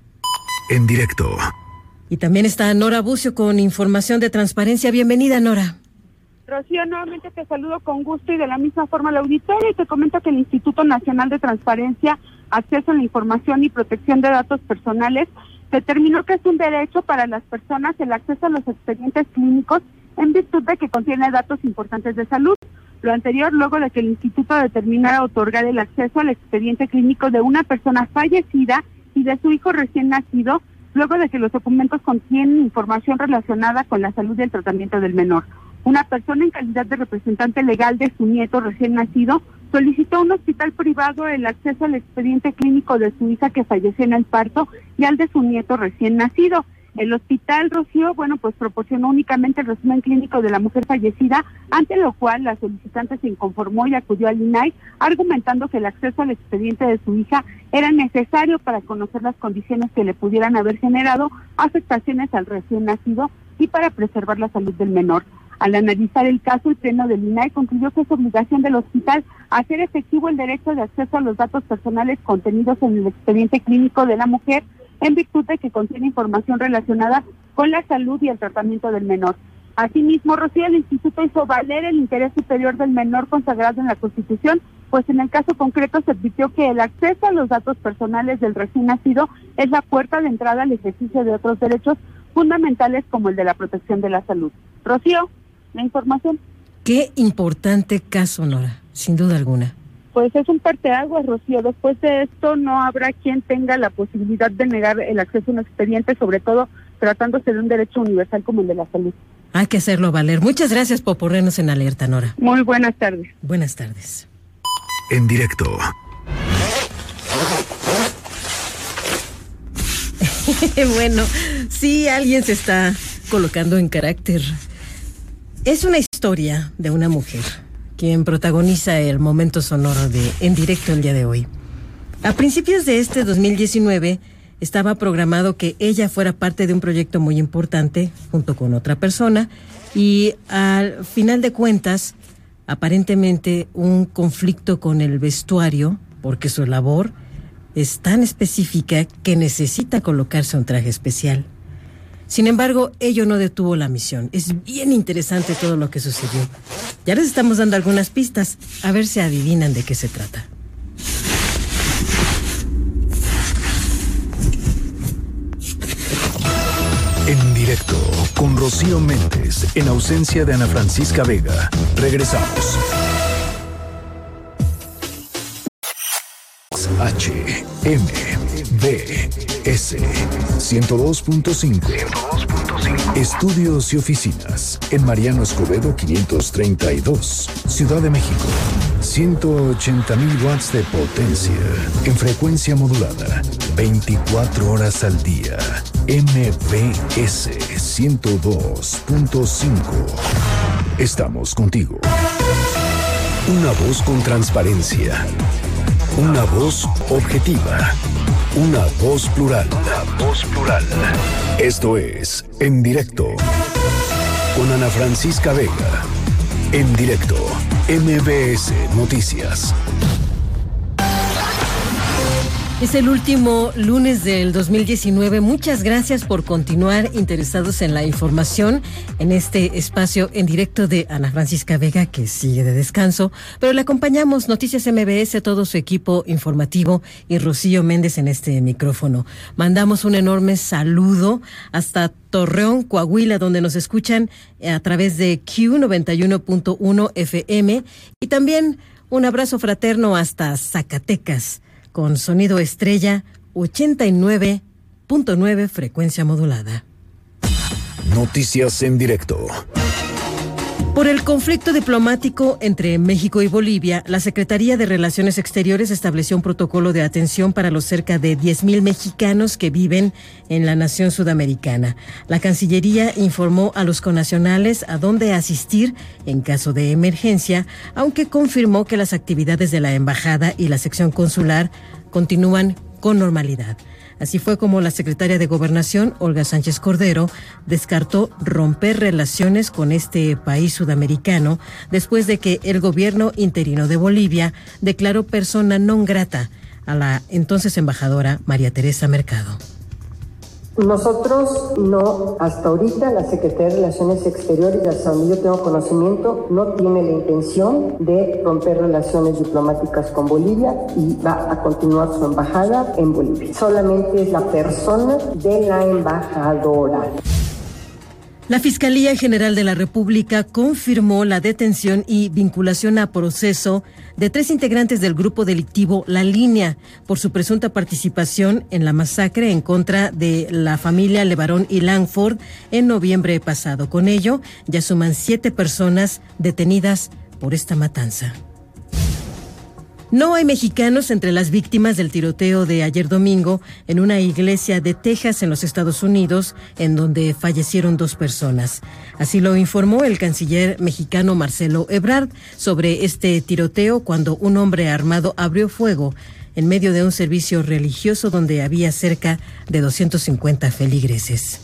En directo. Y también está Nora Bucio con información de transparencia. Bienvenida, Nora. Rocío, nuevamente te saludo con gusto y de la misma forma la auditoria y te comento que el Instituto Nacional de Transparencia, Acceso a la Información y Protección de Datos Personales determinó que es un derecho para las personas el acceso a los expedientes clínicos en virtud de que contiene datos importantes de salud. Lo anterior luego de que el instituto determinara otorgar el acceso al expediente clínico de una persona fallecida y de su hijo recién nacido, luego de que los documentos contienen información relacionada con la salud y el tratamiento del menor. Una persona en calidad de representante legal de su nieto recién nacido solicitó a un hospital privado el acceso al expediente clínico de su hija que falleció en el parto y al de su nieto recién nacido. El hospital Rocío, bueno, pues proporcionó únicamente el resumen clínico de la mujer fallecida, ante lo cual la solicitante se inconformó y acudió al INAI, argumentando que el acceso al expediente de su hija era necesario para conocer las condiciones que le pudieran haber generado afectaciones al recién nacido y para preservar la salud del menor. Al analizar el caso, el Pleno del INAI concluyó que es obligación del hospital hacer efectivo el derecho de acceso a los datos personales contenidos en el expediente clínico de la mujer en virtud de que contiene información relacionada con la salud y el tratamiento del menor. Asimismo, Rocío, el instituto hizo valer el interés superior del menor consagrado en la Constitución, pues en el caso concreto se advirtió que el acceso a los datos personales del recién nacido es la puerta de entrada al ejercicio de otros derechos fundamentales como el de la protección de la salud. Rocío, la información. Qué importante caso, Nora, sin duda alguna. Pues es un parteaguas, Rocío. Después de esto no habrá quien tenga la posibilidad de negar el acceso a un expediente, sobre todo tratándose de un derecho universal como el de la salud. Hay que hacerlo valer. Muchas gracias por ponernos en alerta, Nora. Muy buenas tardes. Buenas tardes. En directo. bueno, sí, alguien se está colocando en carácter. Es una historia de una mujer quien protagoniza el momento sonoro de En directo el día de hoy. A principios de este 2019 estaba programado que ella fuera parte de un proyecto muy importante junto con otra persona y al final de cuentas, aparentemente un conflicto con el vestuario, porque su labor es tan específica que necesita colocarse un traje especial. Sin embargo, ello no detuvo la misión. Es bien interesante todo lo que sucedió. Ya les estamos dando algunas pistas, a ver si adivinan de qué se trata. En directo con Rocío Méndez, en ausencia de Ana Francisca Vega. Regresamos. H M B S 102.5 Estudios y oficinas en Mariano Escobedo 532, Ciudad de México. 180 mil watts de potencia en frecuencia modulada, 24 horas al día. MBS 102.5. Estamos contigo. Una voz con transparencia. Una voz objetiva. Una voz plural. Una voz plural. Esto es En Directo. Con Ana Francisca Vega. En directo. MBS Noticias. Es el último lunes del 2019. Muchas gracias por continuar interesados en la información en este espacio en directo de Ana Francisca Vega, que sigue de descanso. Pero le acompañamos Noticias MBS, todo su equipo informativo y Rocío Méndez en este micrófono. Mandamos un enorme saludo hasta Torreón, Coahuila, donde nos escuchan a través de Q91.1 FM y también un abrazo fraterno hasta Zacatecas con sonido estrella 89.9 frecuencia modulada. Noticias en directo. Por el conflicto diplomático entre México y Bolivia, la Secretaría de Relaciones Exteriores estableció un protocolo de atención para los cerca de 10.000 mexicanos que viven en la nación sudamericana. La Cancillería informó a los conacionales a dónde asistir en caso de emergencia, aunque confirmó que las actividades de la Embajada y la sección consular continúan con normalidad. Así fue como la secretaria de Gobernación, Olga Sánchez Cordero, descartó romper relaciones con este país sudamericano después de que el gobierno interino de Bolivia declaró persona non grata a la entonces embajadora María Teresa Mercado. Nosotros no, hasta ahorita la Secretaría de Relaciones Exteriores, hasta donde yo tengo conocimiento, no tiene la intención de romper relaciones diplomáticas con Bolivia y va a continuar su embajada en Bolivia. Solamente es la persona de la embajadora. La Fiscalía General de la República confirmó la detención y vinculación a proceso de tres integrantes del grupo delictivo La Línea por su presunta participación en la masacre en contra de la familia Levarón y Langford en noviembre pasado. Con ello, ya suman siete personas detenidas por esta matanza. No hay mexicanos entre las víctimas del tiroteo de ayer domingo en una iglesia de Texas en los Estados Unidos, en donde fallecieron dos personas. Así lo informó el canciller mexicano Marcelo Ebrard sobre este tiroteo cuando un hombre armado abrió fuego en medio de un servicio religioso donde había cerca de 250 feligreses.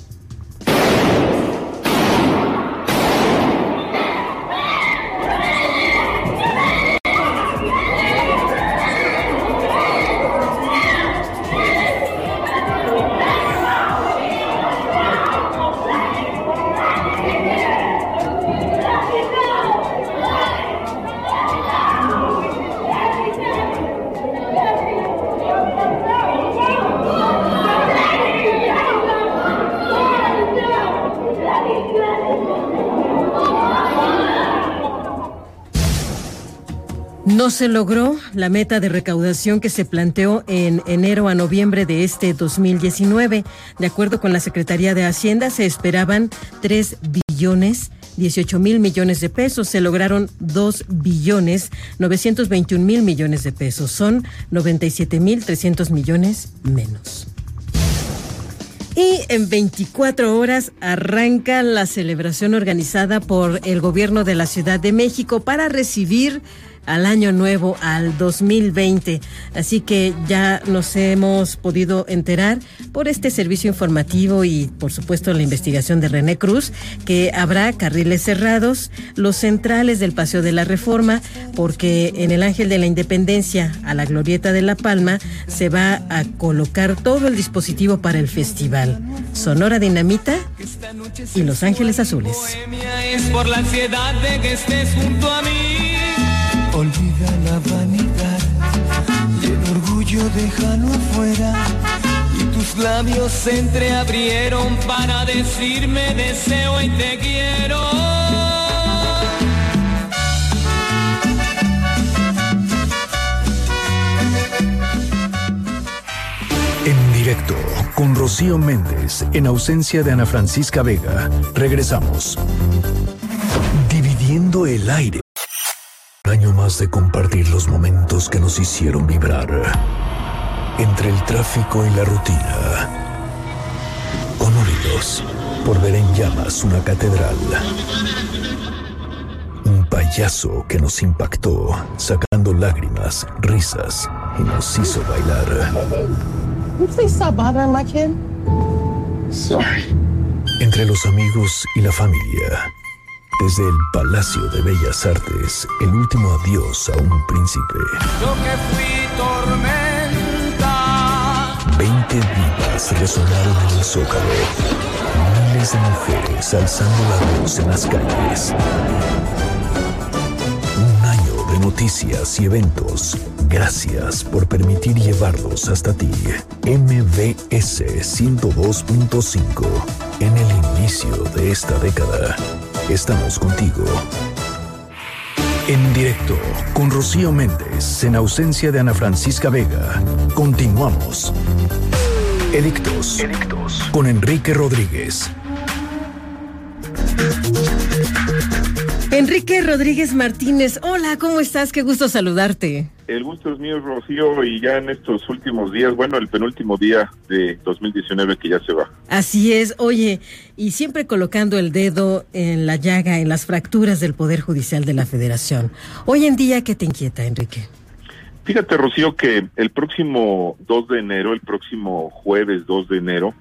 No se logró la meta de recaudación que se planteó en enero a noviembre de este 2019. De acuerdo con la Secretaría de Hacienda, se esperaban 3 billones 18 mil millones de pesos. Se lograron 2 billones 921 mil millones de pesos. Son 97 mil 300 millones menos. Y en 24 horas arranca la celebración organizada por el gobierno de la Ciudad de México para recibir al año nuevo, al 2020. Así que ya nos hemos podido enterar por este servicio informativo y por supuesto la investigación de René Cruz que habrá carriles cerrados, los centrales del Paseo de la Reforma, porque en el Ángel de la Independencia a la Glorieta de La Palma se va a colocar todo el dispositivo para el festival. Sonora Dinamita y Los Ángeles Azules. Es por la ansiedad de que estés junto a mí. Olvida la vanidad y el orgullo déjalo afuera. Y tus labios se entreabrieron para decirme deseo y te quiero. En directo con Rocío Méndez en ausencia de Ana Francisca Vega. Regresamos. Dividiendo el aire. Año más de compartir los momentos que nos hicieron vibrar. Entre el tráfico y la rutina. Honoridos por ver en llamas una catedral. Un payaso que nos impactó, sacando lágrimas, risas y nos hizo bailar. Please stop bothering my kid? Sorry. Entre los amigos y la familia. Desde el Palacio de Bellas Artes, el último adiós a un príncipe. Yo que fui tormenta. 20 divas resonaron en el zócalo. Miles de mujeres alzando la voz en las calles. Un año de noticias y eventos. Gracias por permitir llevarlos hasta ti. MBS 102.5. En el inicio de esta década. Estamos contigo. En directo con Rocío Méndez, en ausencia de Ana Francisca Vega. Continuamos. Edictos. Edictos. Con Enrique Rodríguez. Enrique Rodríguez Martínez, hola, ¿cómo estás? Qué gusto saludarte. El gusto es mío, Rocío, y ya en estos últimos días, bueno, el penúltimo día de 2019 que ya se va. Así es, oye, y siempre colocando el dedo en la llaga, en las fracturas del Poder Judicial de la Federación. Hoy en día, ¿qué te inquieta, Enrique? Fíjate, Rocío, que el próximo 2 de enero, el próximo jueves 2 de enero,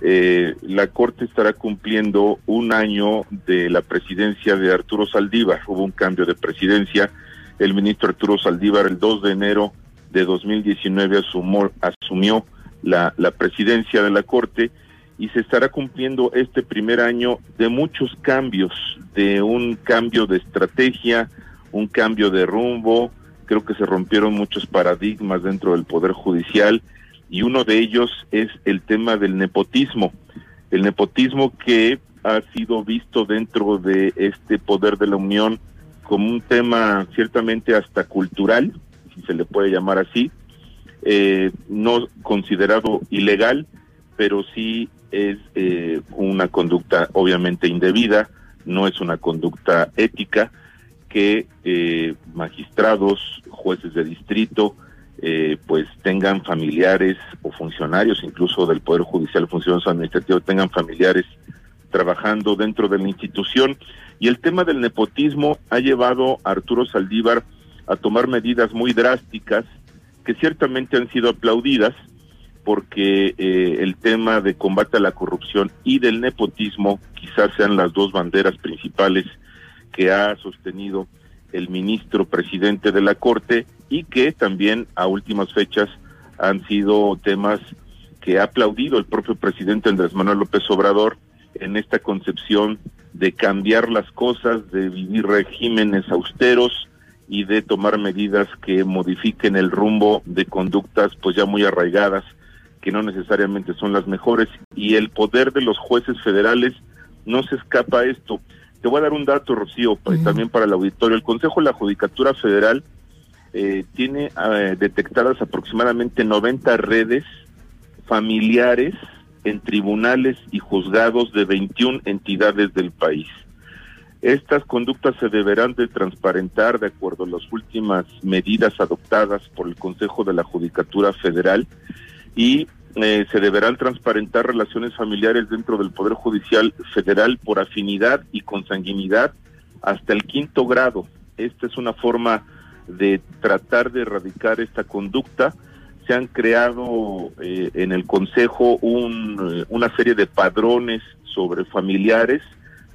eh, la Corte estará cumpliendo un año de la presidencia de Arturo Saldívar. Hubo un cambio de presidencia. El ministro Arturo Saldívar el 2 de enero de 2019 asumió, asumió la presidencia de la Corte y se estará cumpliendo este primer año de muchos cambios, de un cambio de estrategia, un cambio de rumbo. Creo que se rompieron muchos paradigmas dentro del Poder Judicial y uno de ellos es el tema del nepotismo. El nepotismo que ha sido visto dentro de este poder de la Unión como un tema ciertamente hasta cultural, si se le puede llamar así, eh, no considerado ilegal, pero sí es eh, una conducta obviamente indebida, no es una conducta ética que eh, magistrados, jueces de distrito, eh, pues tengan familiares o funcionarios, incluso del Poder Judicial, funcionarios administrativos, tengan familiares trabajando dentro de la institución. Y el tema del nepotismo ha llevado a Arturo Saldívar a tomar medidas muy drásticas que ciertamente han sido aplaudidas porque eh, el tema de combate a la corrupción y del nepotismo quizás sean las dos banderas principales que ha sostenido el ministro presidente de la Corte y que también a últimas fechas han sido temas que ha aplaudido el propio presidente Andrés Manuel López Obrador en esta concepción de cambiar las cosas, de vivir regímenes austeros y de tomar medidas que modifiquen el rumbo de conductas pues ya muy arraigadas que no necesariamente son las mejores y el poder de los jueces federales no se escapa a esto. Te voy a dar un dato, Rocío, también para el auditorio. El Consejo de la Judicatura Federal eh, tiene detectadas aproximadamente 90 redes familiares en tribunales y juzgados de 21 entidades del país. Estas conductas se deberán de transparentar de acuerdo a las últimas medidas adoptadas por el Consejo de la Judicatura Federal y eh, se deberán transparentar relaciones familiares dentro del Poder Judicial Federal por afinidad y consanguinidad hasta el quinto grado. Esta es una forma de tratar de erradicar esta conducta. Se han creado eh, en el Consejo un, eh, una serie de padrones sobre familiares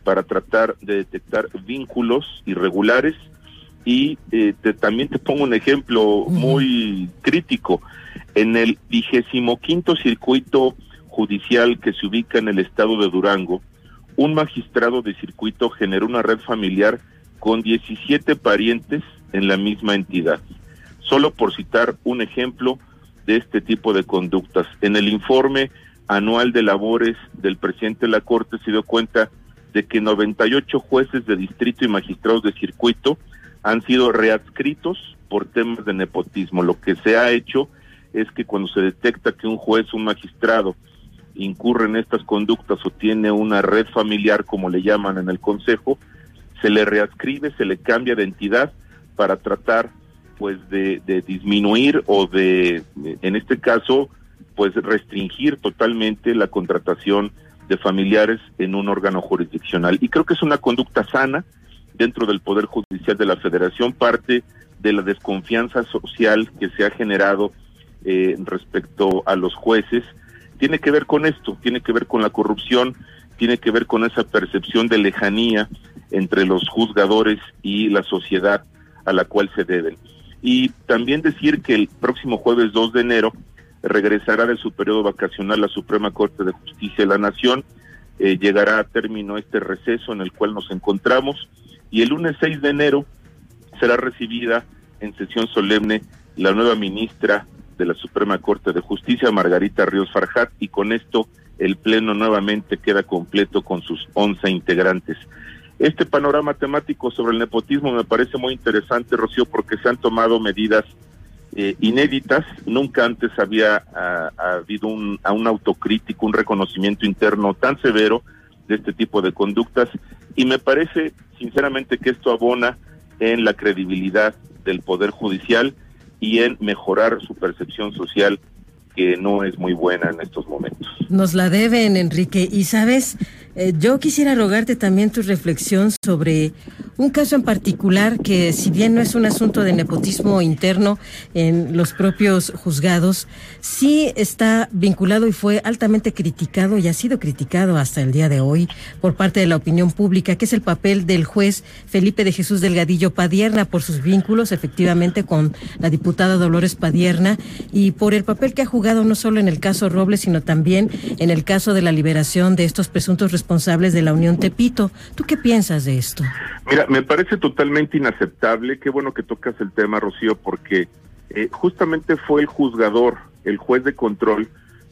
para tratar de detectar vínculos irregulares y también te pongo un ejemplo muy crítico en el vigésimo quinto circuito judicial que se ubica en el estado de Durango, un magistrado de circuito generó una red familiar con 17 parientes en la misma entidad. Solo por citar un ejemplo de este tipo de conductas. En el informe anual de labores del presidente de la Corte se dio cuenta de que 98 jueces de distrito y magistrados de circuito han sido readscritos por temas de nepotismo. Lo que se ha hecho es que cuando se detecta que un juez, un magistrado, incurre en estas conductas o tiene una red familiar, como le llaman en el Consejo, se le readscribe, se le cambia de entidad para tratar pues de, disminuir o de, en este caso, pues restringir totalmente la contratación de familiares en un órgano jurisdiccional. Y creo que es una conducta sana dentro del Poder Judicial de la Federación, parte de la desconfianza social que se ha generado eh, respecto a los jueces, tiene que ver con esto, tiene que ver con la corrupción, tiene que ver con esa percepción de lejanía entre los juzgadores y la sociedad a la cual se deben. Y también decir que el próximo jueves 2 de enero regresará de su periodo vacacional la Suprema Corte de Justicia de la Nación, eh, llegará a término este receso en el cual nos encontramos y el lunes 6 de enero será recibida en sesión solemne la nueva ministra de la Suprema Corte de Justicia, Margarita Ríos Farjat, y con esto el Pleno nuevamente queda completo con sus 11 integrantes. Este panorama temático sobre el nepotismo me parece muy interesante, Rocío, porque se han tomado medidas eh, inéditas. Nunca antes había ah, habido un, a un autocrítico, un reconocimiento interno tan severo de este tipo de conductas y me parece sinceramente que esto abona en la credibilidad del Poder Judicial y en mejorar su percepción social que no es muy buena en estos momentos. Nos la deben, Enrique. Y sabes, eh, yo quisiera rogarte también tu reflexión sobre un caso en particular que si bien no es un asunto de nepotismo interno en los propios juzgados, sí está vinculado y fue altamente criticado y ha sido criticado hasta el día de hoy por parte de la opinión pública, que es el papel del juez Felipe de Jesús Delgadillo Padierna por sus vínculos efectivamente con la diputada Dolores Padierna y por el papel que ha jugado no solo en el caso Robles, sino también en el caso de la liberación de estos presuntos responsables de la Unión Tepito. ¿Tú qué piensas de esto? Mira, me parece totalmente inaceptable. Qué bueno que tocas el tema, Rocío, porque eh, justamente fue el juzgador, el juez de control,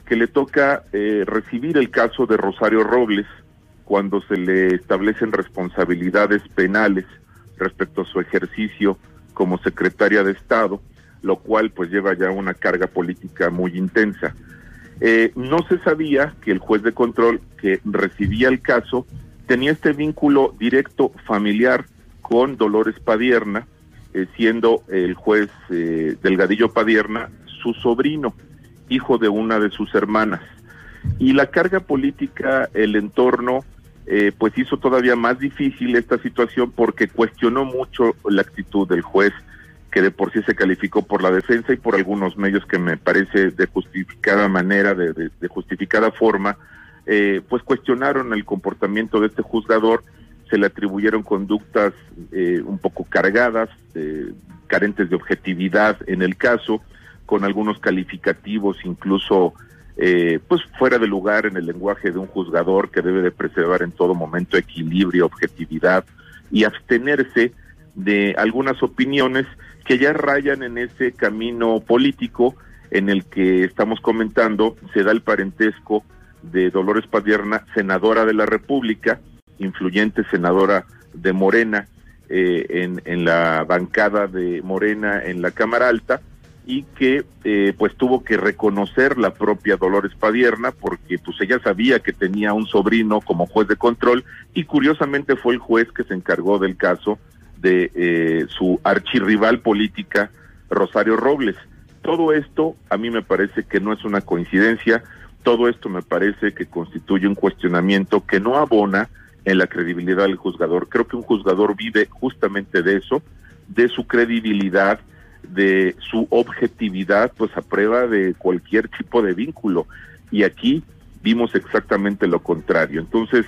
que le toca eh, recibir el caso de Rosario Robles cuando se le establecen responsabilidades penales respecto a su ejercicio como secretaria de Estado, lo cual pues lleva ya una carga política muy intensa. Eh, no se sabía que el juez de control que recibía el caso tenía este vínculo directo familiar con Dolores Padierna, eh, siendo el juez eh, Delgadillo Padierna su sobrino, hijo de una de sus hermanas. Y la carga política, el entorno, eh, pues hizo todavía más difícil esta situación porque cuestionó mucho la actitud del juez que de por sí se calificó por la defensa y por algunos medios que me parece de justificada manera, de, justificada forma, eh, pues cuestionaron el comportamiento de este juzgador, se le atribuyeron conductas eh, un poco cargadas, eh, carentes de objetividad en el caso, con algunos calificativos incluso pues fuera de lugar en el lenguaje de un juzgador que debe de preservar en todo momento equilibrio, objetividad y abstenerse de algunas opiniones que ya rayan en ese camino político en el que estamos comentando, se da el parentesco de Dolores Padierna, senadora de la República, influyente senadora de Morena, eh, en, en, la bancada de Morena en la Cámara Alta, y que eh, pues tuvo que reconocer la propia Dolores Padierna porque pues ella sabía que tenía un sobrino como juez de control y curiosamente fue el juez que se encargó del caso de eh, su archirrival política, Rosario Robles. Todo esto a mí me parece que no es una coincidencia, todo esto me parece que constituye un cuestionamiento que no abona en la credibilidad del juzgador. Creo que un juzgador vive justamente de eso, de su credibilidad, de su objetividad, pues a prueba de cualquier tipo de vínculo. Y aquí vimos exactamente lo contrario. Entonces,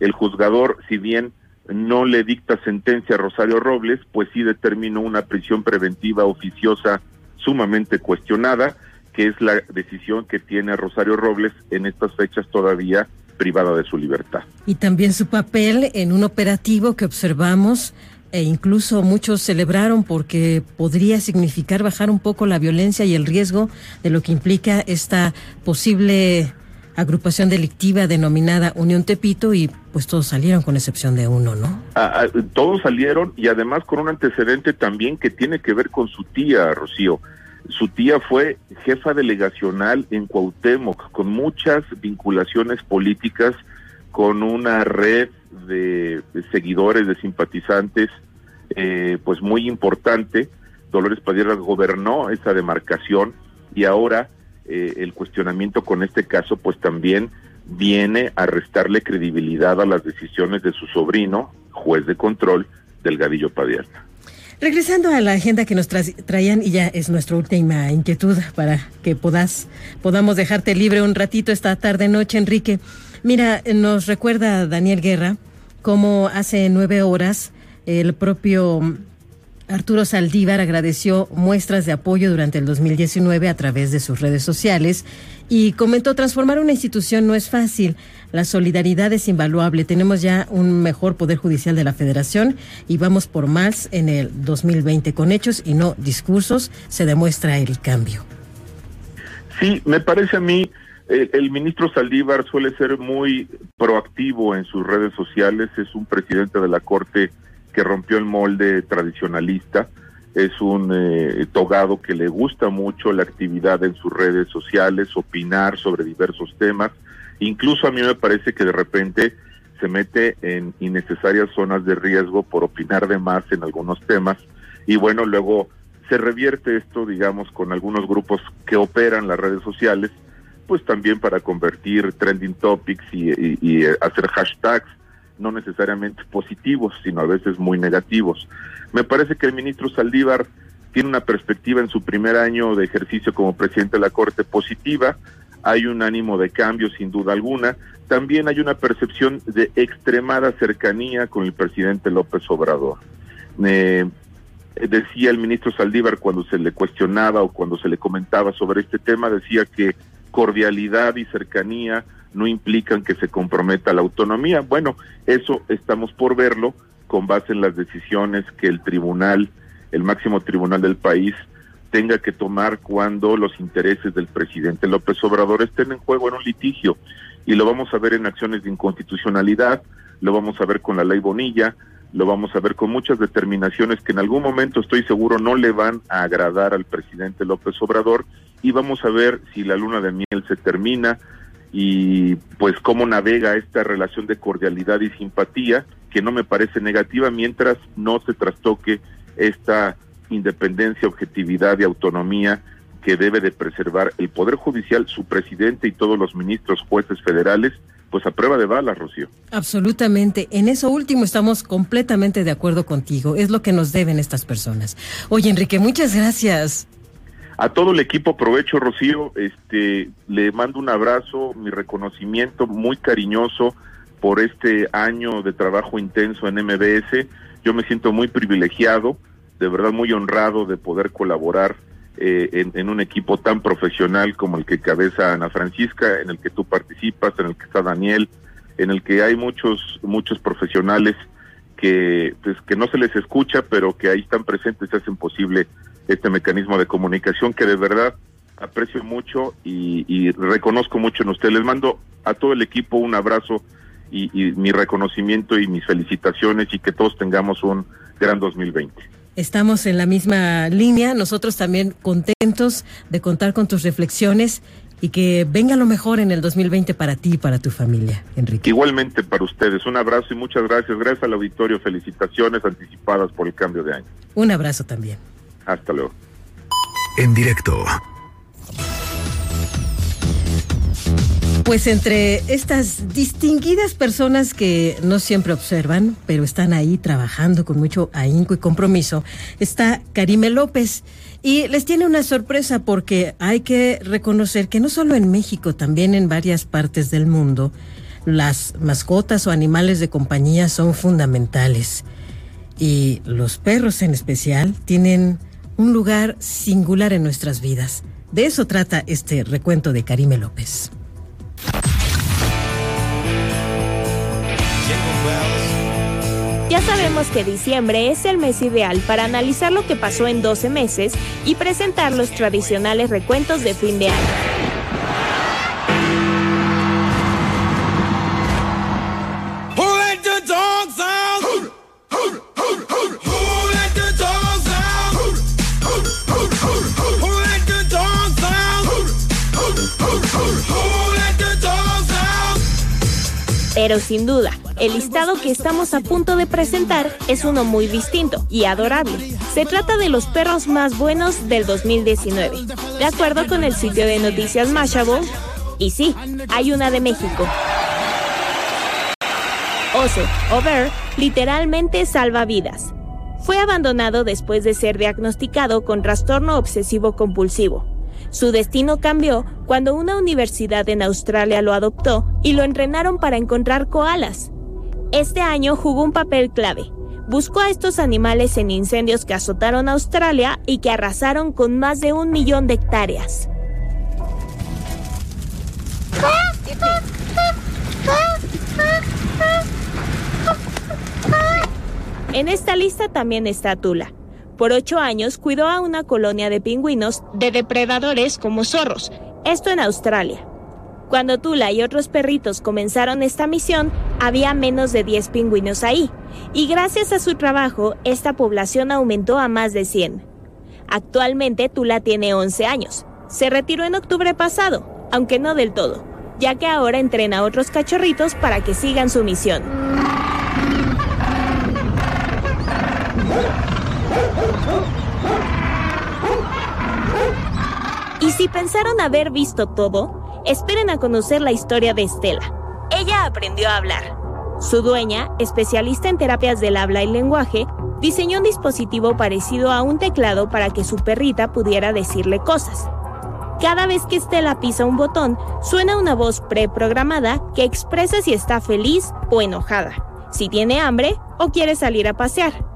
el juzgador, si bien no le dicta sentencia a Rosario Robles, pues sí determinó una prisión preventiva oficiosa sumamente cuestionada, que es la decisión que tiene Rosario Robles en estas fechas todavía privada de su libertad. Y también su papel en un operativo que observamos e incluso muchos celebraron porque podría significar bajar un poco la violencia y el riesgo de lo que implica esta posible agrupación delictiva denominada Unión Tepito y pues todos salieron con excepción de uno, ¿no? Ah, ah, todos salieron y además con un antecedente también que tiene que ver con su tía, Rocío. Su tía fue jefa delegacional en Cuauhtémoc, con muchas vinculaciones políticas, con una red de, seguidores, de simpatizantes, eh, pues muy importante. Dolores Padilla gobernó esa demarcación y ahora eh, el cuestionamiento con este caso, pues también viene a restarle credibilidad a las decisiones de su sobrino, juez de control, Delgadillo Padierna. Regresando a la agenda que nos traían, y ya es nuestra última inquietud para que podas, podamos dejarte libre un ratito esta tarde noche, Enrique. Mira, nos recuerda Daniel Guerra cómo hace nueve horas el propio Arturo Saldívar agradeció muestras de apoyo durante el 2019 a través de sus redes sociales y comentó, transformar una institución no es fácil, la solidaridad es invaluable, tenemos ya un mejor poder judicial de la federación y vamos por más en el 2020 con hechos y no discursos, se demuestra el cambio. Sí, me parece a mí, el, el ministro Saldívar suele ser muy proactivo en sus redes sociales, es un presidente de la Corte que rompió el molde tradicionalista. Es un eh, togado que le gusta mucho la actividad en sus redes sociales, opinar sobre diversos temas. Incluso a mí me parece que de repente se mete en innecesarias zonas de riesgo por opinar de más en algunos temas. Y bueno, luego se revierte esto, digamos, con algunos grupos que operan las redes sociales, pues también para convertir trending topics y, y hacer hashtags no necesariamente positivos, sino a veces muy negativos. Me parece que el ministro Saldívar tiene una perspectiva en su primer año de ejercicio como presidente de la Corte positiva, hay un ánimo de cambio sin duda alguna, también hay una percepción de extremada cercanía con el presidente López Obrador. Eh, decía el ministro Saldívar cuando se le cuestionaba o cuando se le comentaba sobre este tema, decía que cordialidad y cercanía no implican que se comprometa la autonomía. Bueno, eso estamos por verlo con base en las decisiones que el tribunal, el máximo tribunal del país, tenga que tomar cuando los intereses del presidente López Obrador estén en juego en un litigio. Y lo vamos a ver en acciones de inconstitucionalidad, lo vamos a ver con la ley Bonilla, lo vamos a ver con muchas determinaciones que en algún momento estoy seguro no le van a agradar al presidente López Obrador y vamos a ver si la luna de miel se termina y pues cómo navega esta relación de cordialidad y simpatía que no me parece negativa mientras no se trastoque esta independencia, objetividad y autonomía que debe de preservar el Poder Judicial, su presidente y todos los ministros jueces federales, pues a prueba de balas, Rocío. Absolutamente. En eso último estamos completamente de acuerdo contigo. Es lo que nos deben estas personas. Oye, Enrique, muchas gracias. A todo el equipo aprovecho, Rocío, este, le mando un abrazo, mi reconocimiento muy cariñoso por este año de trabajo intenso en MBS. Yo me siento muy privilegiado, de verdad muy honrado de poder colaborar eh, en, en, un equipo tan profesional como el que cabeza Ana Francisca, en el que tú participas, en el que está Daniel, en el que hay muchos muchos profesionales que pues que no se les escucha, pero que ahí están presentes y hacen posible este mecanismo de comunicación que de verdad aprecio mucho y, reconozco mucho en usted. Les mando a todo el equipo un abrazo y, y, mi reconocimiento y mis felicitaciones y que todos tengamos un gran 2020. Estamos en la misma línea, nosotros también contentos de contar con tus reflexiones y que venga lo mejor en el 2020 para ti y para tu familia, Enrique. Igualmente para ustedes, un abrazo y muchas gracias. Gracias al auditorio, felicitaciones anticipadas por el cambio de año. Un abrazo también. Hasta luego. En directo. Pues entre estas distinguidas personas que no siempre observan, pero están ahí trabajando con mucho ahínco y compromiso, está Karime López. Y les tiene una sorpresa porque hay que reconocer que no solo en México, también en varias partes del mundo, las mascotas o animales de compañía son fundamentales. Y los perros en especial tienen un lugar singular en nuestras vidas. De eso trata este recuento de Karime López. Ya sabemos que diciembre es el mes ideal para analizar lo que pasó en 12 meses y presentar los tradicionales recuentos de fin de año. Pero sin duda, el listado que estamos a punto de presentar es uno muy distinto y adorable. Se trata de los perros más buenos del 2019, de acuerdo con el sitio de noticias Mashable. Y sí, hay una de México. Oso, o literalmente salva vidas. Fue abandonado después de ser diagnosticado con trastorno obsesivo compulsivo. Su destino cambió cuando una universidad en Australia lo adoptó y lo entrenaron para encontrar koalas. Este año jugó un papel clave. Buscó a estos animales en incendios que azotaron Australia y que arrasaron con más de un millón de hectáreas. En esta lista también está Tula. Por ocho años cuidó a una colonia de pingüinos de depredadores como zorros, esto en Australia. Cuando Tula y otros perritos comenzaron esta misión, había menos de 10 pingüinos ahí, y gracias a su trabajo, esta población aumentó a más de 100. Actualmente Tula tiene 11 años. Se retiró en octubre pasado, aunque no del todo, ya que ahora entrena a otros cachorritos para que sigan su misión. Y si pensaron haber visto todo, esperen a conocer la historia de Estela. Ella aprendió a hablar. Su dueña, especialista en terapias del habla y lenguaje, diseñó un dispositivo parecido a un teclado para que su perrita pudiera decirle cosas. Cada vez que Estela pisa un botón, suena una voz preprogramada que expresa si está feliz o enojada, si tiene hambre o quiere salir a pasear.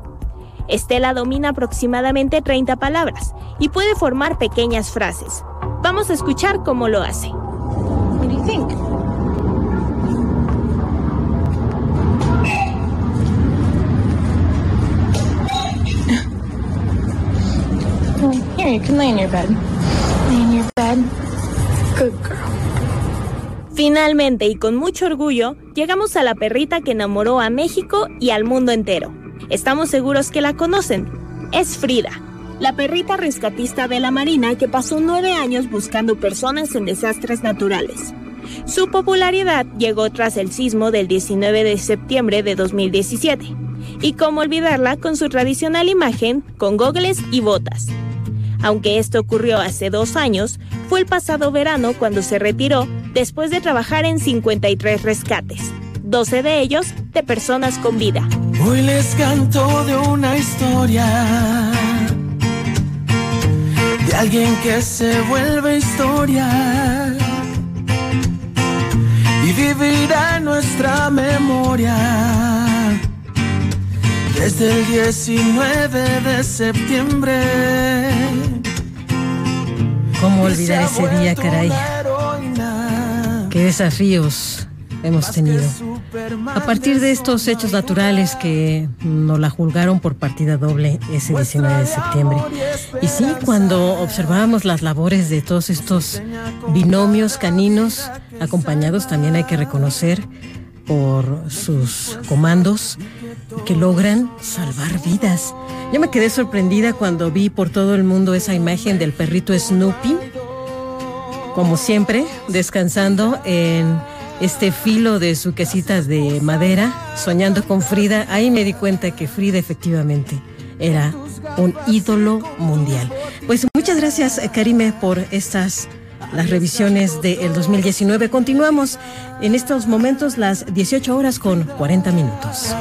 Estela domina aproximadamente 30 palabras y puede formar pequeñas frases. Vamos a escuchar cómo lo hace. What do you think? Here, you can lay in your bed. Lay in your bed. Good girl. Finalmente y con mucho orgullo, llegamos a la perrita que enamoró a México y al mundo entero. Estamos seguros que la conocen. Es Frida, la perrita rescatista de la Marina que pasó nueve años buscando personas en desastres naturales. Su popularidad llegó tras el sismo del 19 de septiembre de 2017. Y cómo olvidarla con su tradicional imagen, con gogles y botas. Aunque esto ocurrió hace dos años, fue el pasado verano cuando se retiró después de trabajar en 53 rescates, 12 de ellos de personas con vida. Hoy les canto de una historia de alguien que se vuelve historia y vivirá en nuestra memoria desde el 19 de septiembre. ¿Cómo olvidar ese día, caray? Qué desafíos hemos tenido. A partir de estos hechos naturales que nos la juzgaron por partida doble ese 19 de septiembre. Y sí, cuando observábamos las labores de todos estos binomios caninos, acompañados también hay que reconocer por sus comandos que logran salvar vidas. Yo me quedé sorprendida cuando vi por todo el mundo esa imagen del perrito Snoopy, como siempre, descansando en este filo de su quesita de madera, soñando con Frida. Ahí me di cuenta que Frida efectivamente era un ídolo mundial. Pues muchas gracias, Karime, por estas las revisiones del 2019. Continuamos en estos momentos las 18 horas con 40 minutos.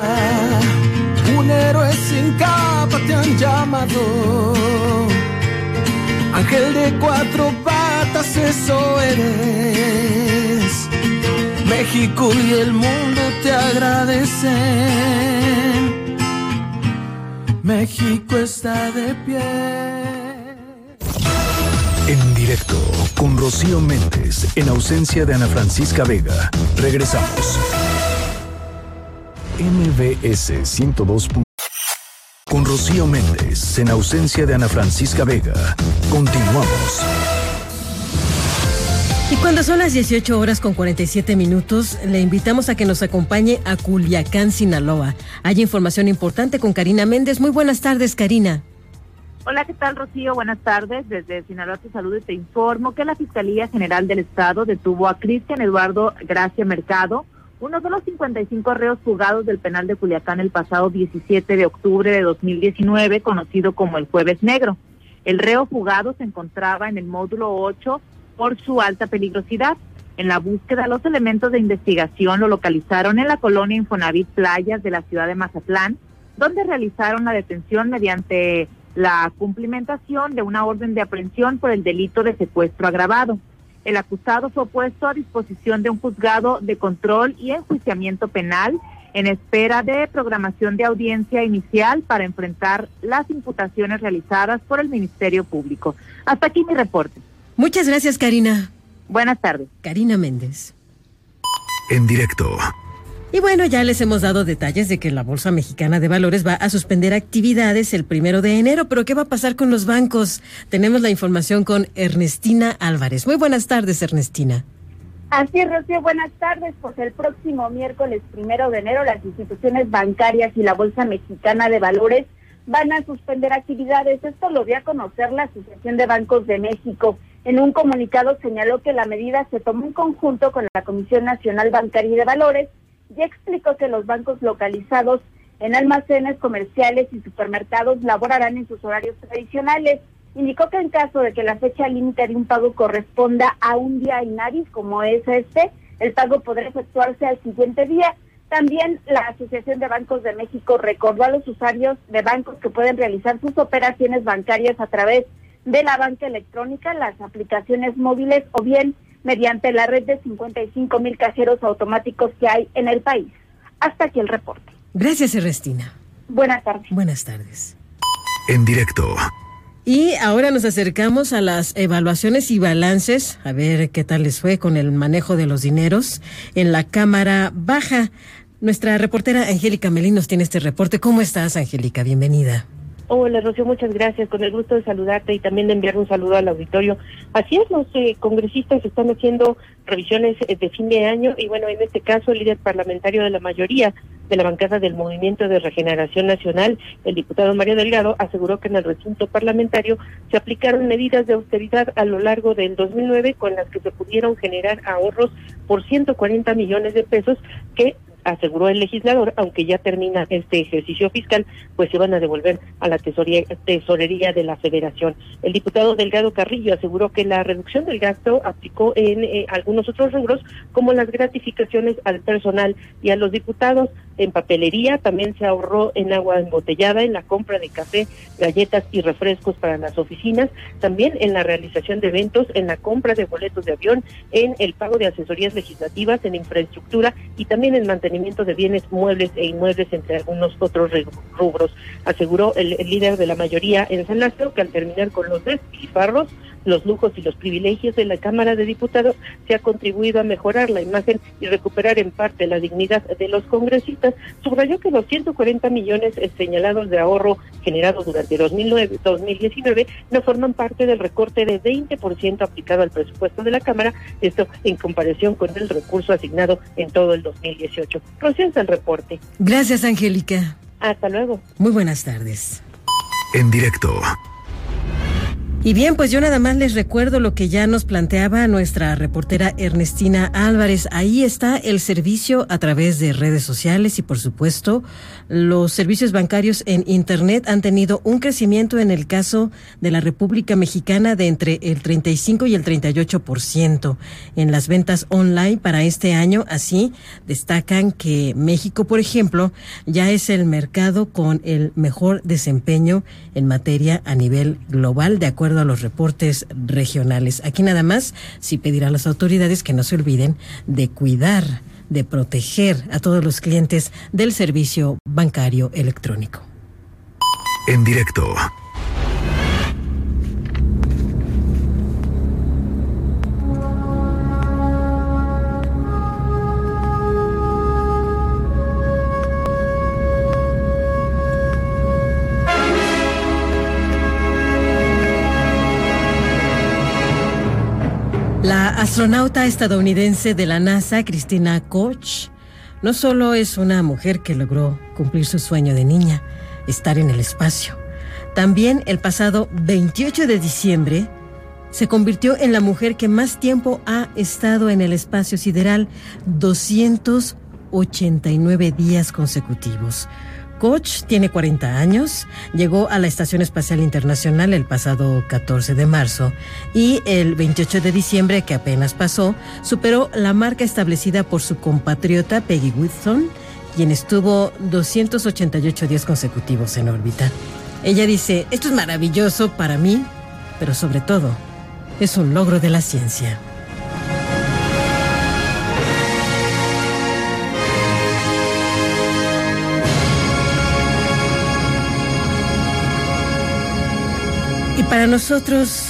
Un héroe sin capa te han llamado. Ángel de cuatro patas, eso eres. México y el mundo te agradecen. México está de pie. En directo con Rocío Méndez en ausencia de Ana Francisca Vega. Regresamos. MBS 102. Con Rocío Méndez en ausencia de Ana Francisca Vega. Continuamos. Y cuando son las 18 horas con 47 minutos, le invitamos a que nos acompañe a Culiacán, Sinaloa. Hay información importante con Karina Méndez. Muy buenas tardes, Karina. Hola, ¿qué tal, Rocío? Buenas tardes. Desde Sinaloa Te Salud te informo que la Fiscalía General del Estado detuvo a Cristian Eduardo Gracia Mercado, uno de los 55 reos fugados del penal de Culiacán el pasado 17 de octubre de 2019, conocido como el Jueves Negro. El reo fugado se encontraba en el módulo 8 por su alta peligrosidad. En la búsqueda, los elementos de investigación lo localizaron en la colonia Infonavit Playas de la ciudad de Mazatlán, donde realizaron la detención mediante la cumplimentación de una orden de aprehensión por el delito de secuestro agravado. El acusado fue puesto a disposición de un juzgado de control y enjuiciamiento penal en espera de programación de audiencia inicial para enfrentar las imputaciones realizadas por el Ministerio Público. Hasta aquí mi reporte. Muchas gracias, Karina. Buenas tardes. Karina Méndez. En directo. Y bueno, ya les hemos dado detalles de que la Bolsa Mexicana de Valores va a suspender actividades el primero de enero, pero ¿qué va a pasar con los bancos? Tenemos la información con Ernestina Álvarez. Muy buenas tardes, Ernestina. Así es, Rocío, buenas tardes. Pues el próximo miércoles primero de enero las instituciones bancarias y la Bolsa Mexicana de Valores van a suspender actividades. Esto lo dio a conocer la Asociación de Bancos de México. En un comunicado señaló que la medida se tomó en conjunto con la Comisión Nacional Bancaria y de Valores y explicó que los bancos localizados en almacenes comerciales y supermercados laborarán en sus horarios tradicionales. Indicó que en caso de que la fecha límite de un pago corresponda a un día inhábil como es este, el pago podrá efectuarse al siguiente día. También la Asociación de Bancos de México recordó a los usuarios de bancos que pueden realizar sus operaciones bancarias a través de la banca electrónica, las aplicaciones móviles o bien mediante la red de 55 mil cajeros automáticos que hay en el país. Hasta aquí el reporte. Gracias, Ernestina. Buenas tardes. Buenas tardes. En directo. Y ahora nos acercamos a las evaluaciones y balances, a ver qué tal les fue con el manejo de los dineros en la Cámara Baja. Nuestra reportera Angélica Melín nos tiene este reporte. ¿Cómo estás, Angélica? Bienvenida. Hola, Rocío, muchas gracias. Con el gusto de saludarte y también de enviar un saludo al auditorio. Así es, los eh, congresistas están haciendo revisiones eh, de fin de año y bueno, en este caso el líder parlamentario de la mayoría de la bancada del Movimiento de Regeneración Nacional, el diputado Mario Delgado, aseguró que en el recinto parlamentario se aplicaron medidas de austeridad a lo largo del 2009 con las que se pudieron generar ahorros por 140 millones de pesos que aseguró el legislador, aunque ya termina este ejercicio fiscal, pues se van a devolver a la tesorería de la federación. El diputado Delgado Carrillo aseguró que la reducción del gasto aplicó en eh, algunos otros rubros, como las gratificaciones al personal y a los diputados. En papelería también se ahorró en agua embotellada, en la compra de café, galletas y refrescos para las oficinas, también en la realización de eventos, en la compra de boletos de avión, en el pago de asesorías legislativas, en infraestructura y también en mantenimiento de bienes muebles e inmuebles, entre algunos otros rubros. Aseguró el, líder de la mayoría en San Lázaro que al terminar con los despilfarros, los lujos y los privilegios de la Cámara de Diputados, se ha contribuido a mejorar la imagen y recuperar en parte la dignidad de los congresistas. Subrayó que los 140 millones señalados de ahorro generados durante 2009, 2019 no forman parte del recorte de 20% aplicado al presupuesto de la Cámara, esto en comparación con el recurso asignado en todo el 2018. Procede el reporte. Gracias, Angélica. Hasta luego. Muy buenas tardes. En directo. Y bien, pues yo nada más les recuerdo lo que ya nos planteaba nuestra reportera Ernestina Álvarez. Ahí está el servicio a través de redes sociales y por supuesto los servicios bancarios en Internet han tenido un crecimiento en el caso de la República Mexicana de entre el 35 y el 38% en las ventas online para este año. Así destacan que México, por ejemplo, ya es el mercado con el mejor desempeño en materia a nivel global, de acuerdo a los reportes regionales. Aquí nada más, sí pedir a las autoridades que no se olviden de cuidar, de proteger a todos los clientes del servicio bancario electrónico. En directo. Astronauta estadounidense de la NASA, Christina Koch, no solo es una mujer que logró cumplir su sueño de niña, estar en el espacio, también el pasado 28 de diciembre se convirtió en la mujer que más tiempo ha estado en el espacio sideral, 289 días consecutivos. Koch tiene 40 años, llegó a la Estación Espacial Internacional el pasado 14 de marzo y el 28 de diciembre, que apenas pasó, superó la marca establecida por su compatriota Peggy Whitson, quien estuvo 288 días consecutivos en órbita. Ella dice, esto es maravilloso para mí, pero sobre todo, es un logro de la ciencia. Para nosotros,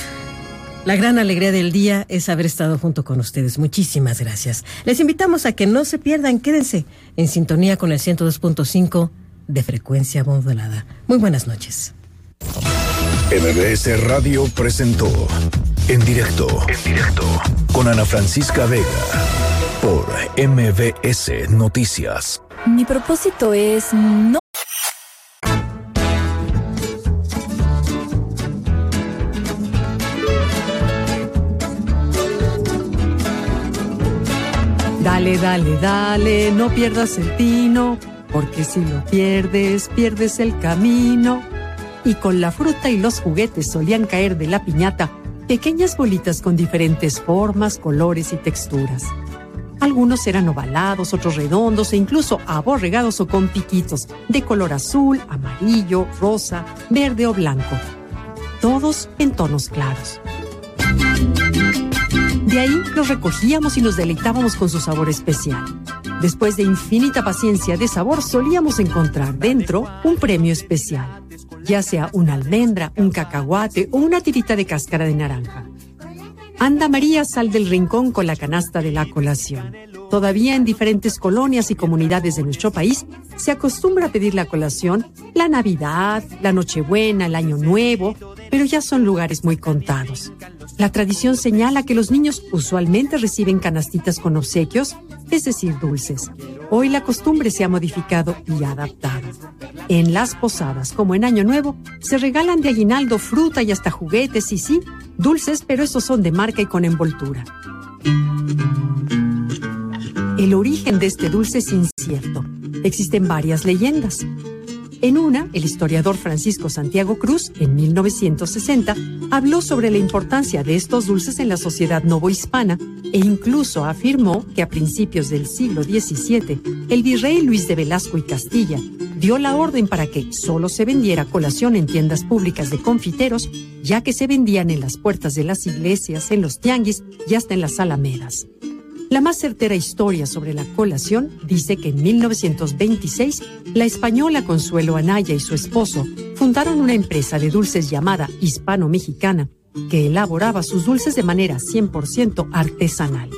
la gran alegría del día es haber estado junto con ustedes. Muchísimas gracias. Les invitamos a que no se pierdan, quédense en sintonía con el 102.5 de frecuencia modulada. Muy buenas noches. MBS Radio presentó en directo, en directo, con Ana Francisca Vega, por MBS Noticias. Mi propósito es no Dale, dale, dale, no pierdas el tino, porque si lo pierdes, pierdes el camino. Y con la fruta y los juguetes solían caer de la piñata pequeñas bolitas con diferentes formas, colores y texturas. Algunos eran ovalados, otros redondos e incluso aborregados o con piquitos, de color azul, amarillo, rosa, verde o blanco. Todos en tonos claros. De ahí los recogíamos y nos deleitábamos con su sabor especial. Después de infinita paciencia de sabor, solíamos encontrar dentro un premio especial, ya sea una almendra, un cacahuate o una tirita de cáscara de naranja. Anda María sal del rincón con la canasta de la colación. Todavía en diferentes colonias y comunidades de nuestro país se acostumbra a pedir la colación la Navidad, la Nochebuena, el Año Nuevo, pero ya son lugares muy contados. La tradición señala que los niños usualmente reciben canastitas con obsequios, es decir, dulces. Hoy la costumbre se ha modificado y adaptado. En las posadas, como en Año Nuevo, se regalan de aguinaldo fruta y hasta juguetes y sí, dulces, pero esos son de marca y con envoltura. El origen de este dulce es incierto. Existen varias leyendas. En una, el historiador Francisco Santiago Cruz, en 1960, habló sobre la importancia de estos dulces en la sociedad novohispana e incluso afirmó que a principios del siglo XVII, el virrey Luis de Velasco y Castilla dio la orden para que solo se vendiera colación en tiendas públicas de confiteros, ya que se vendían en las puertas de las iglesias, en los tianguis y hasta en las alamedas. La más certera historia sobre la colación dice que en 1926 la española Consuelo Anaya y su esposo fundaron una empresa de dulces llamada Hispano-Mexicana que elaboraba sus dulces de manera 100% artesanal.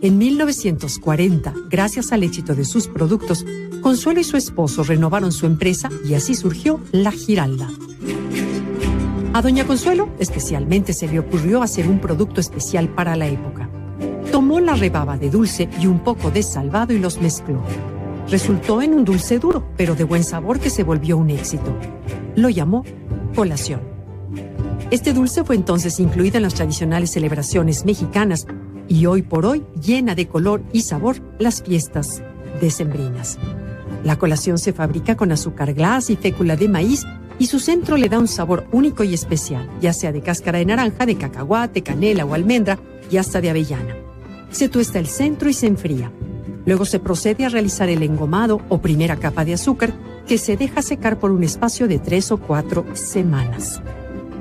En 1940, gracias al éxito de sus productos, Consuelo y su esposo renovaron su empresa y así surgió La Giralda. A Doña Consuelo especialmente se le ocurrió hacer un producto especial para la época. Tomó la rebaba de dulce y un poco de salvado y los mezcló. Resultó en un dulce duro, pero de buen sabor que se volvió un éxito. Lo llamó colación. Este dulce fue entonces incluido en las tradicionales celebraciones mexicanas y hoy por hoy llena de color y sabor las fiestas decembrinas. La colación se fabrica con azúcar glas y fécula de maíz y su centro le da un sabor único y especial, ya sea de cáscara de naranja, de cacahuate, canela o almendra y hasta de avellana. Se tuesta el centro y se enfría. Luego se procede a realizar el engomado o primera capa de azúcar que se deja secar por un espacio de tres o cuatro semanas.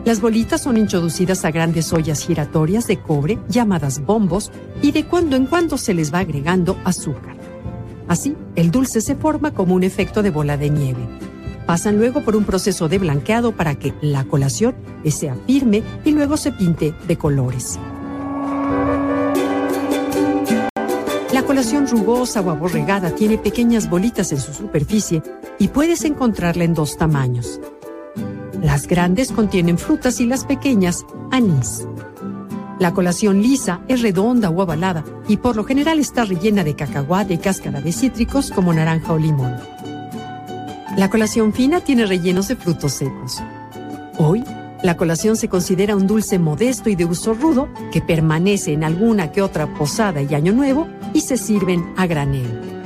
Las bolitas son introducidas a grandes ollas giratorias de cobre llamadas bombos y de cuando en cuando se les va agregando azúcar. Así, el dulce se forma como un efecto de bola de nieve. Pasan luego por un proceso de blanqueado para que la colación sea firme y luego se pinte de colores. La colación rugosa o aborregada tiene pequeñas bolitas en su superficie y puedes encontrarla en dos tamaños. Las grandes contienen frutas y las pequeñas anís. La colación lisa es redonda o ovalada y por lo general está rellena de cacahuate y cáscara de cítricos como naranja o limón. La colación fina tiene rellenos de frutos secos. Hoy, la colación se considera un dulce modesto y de uso rudo que permanece en alguna que otra posada y año nuevo y se sirven a granel.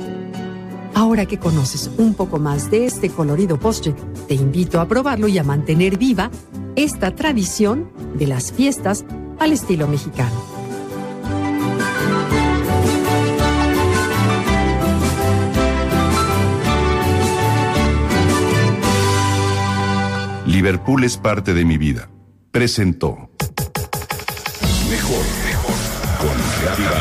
Ahora que conoces un poco más de este colorido postre, te invito a probarlo y a mantener viva esta tradición de las fiestas al estilo mexicano. Liverpool es parte de mi vida. Presentó. Mejor, mejor. Con.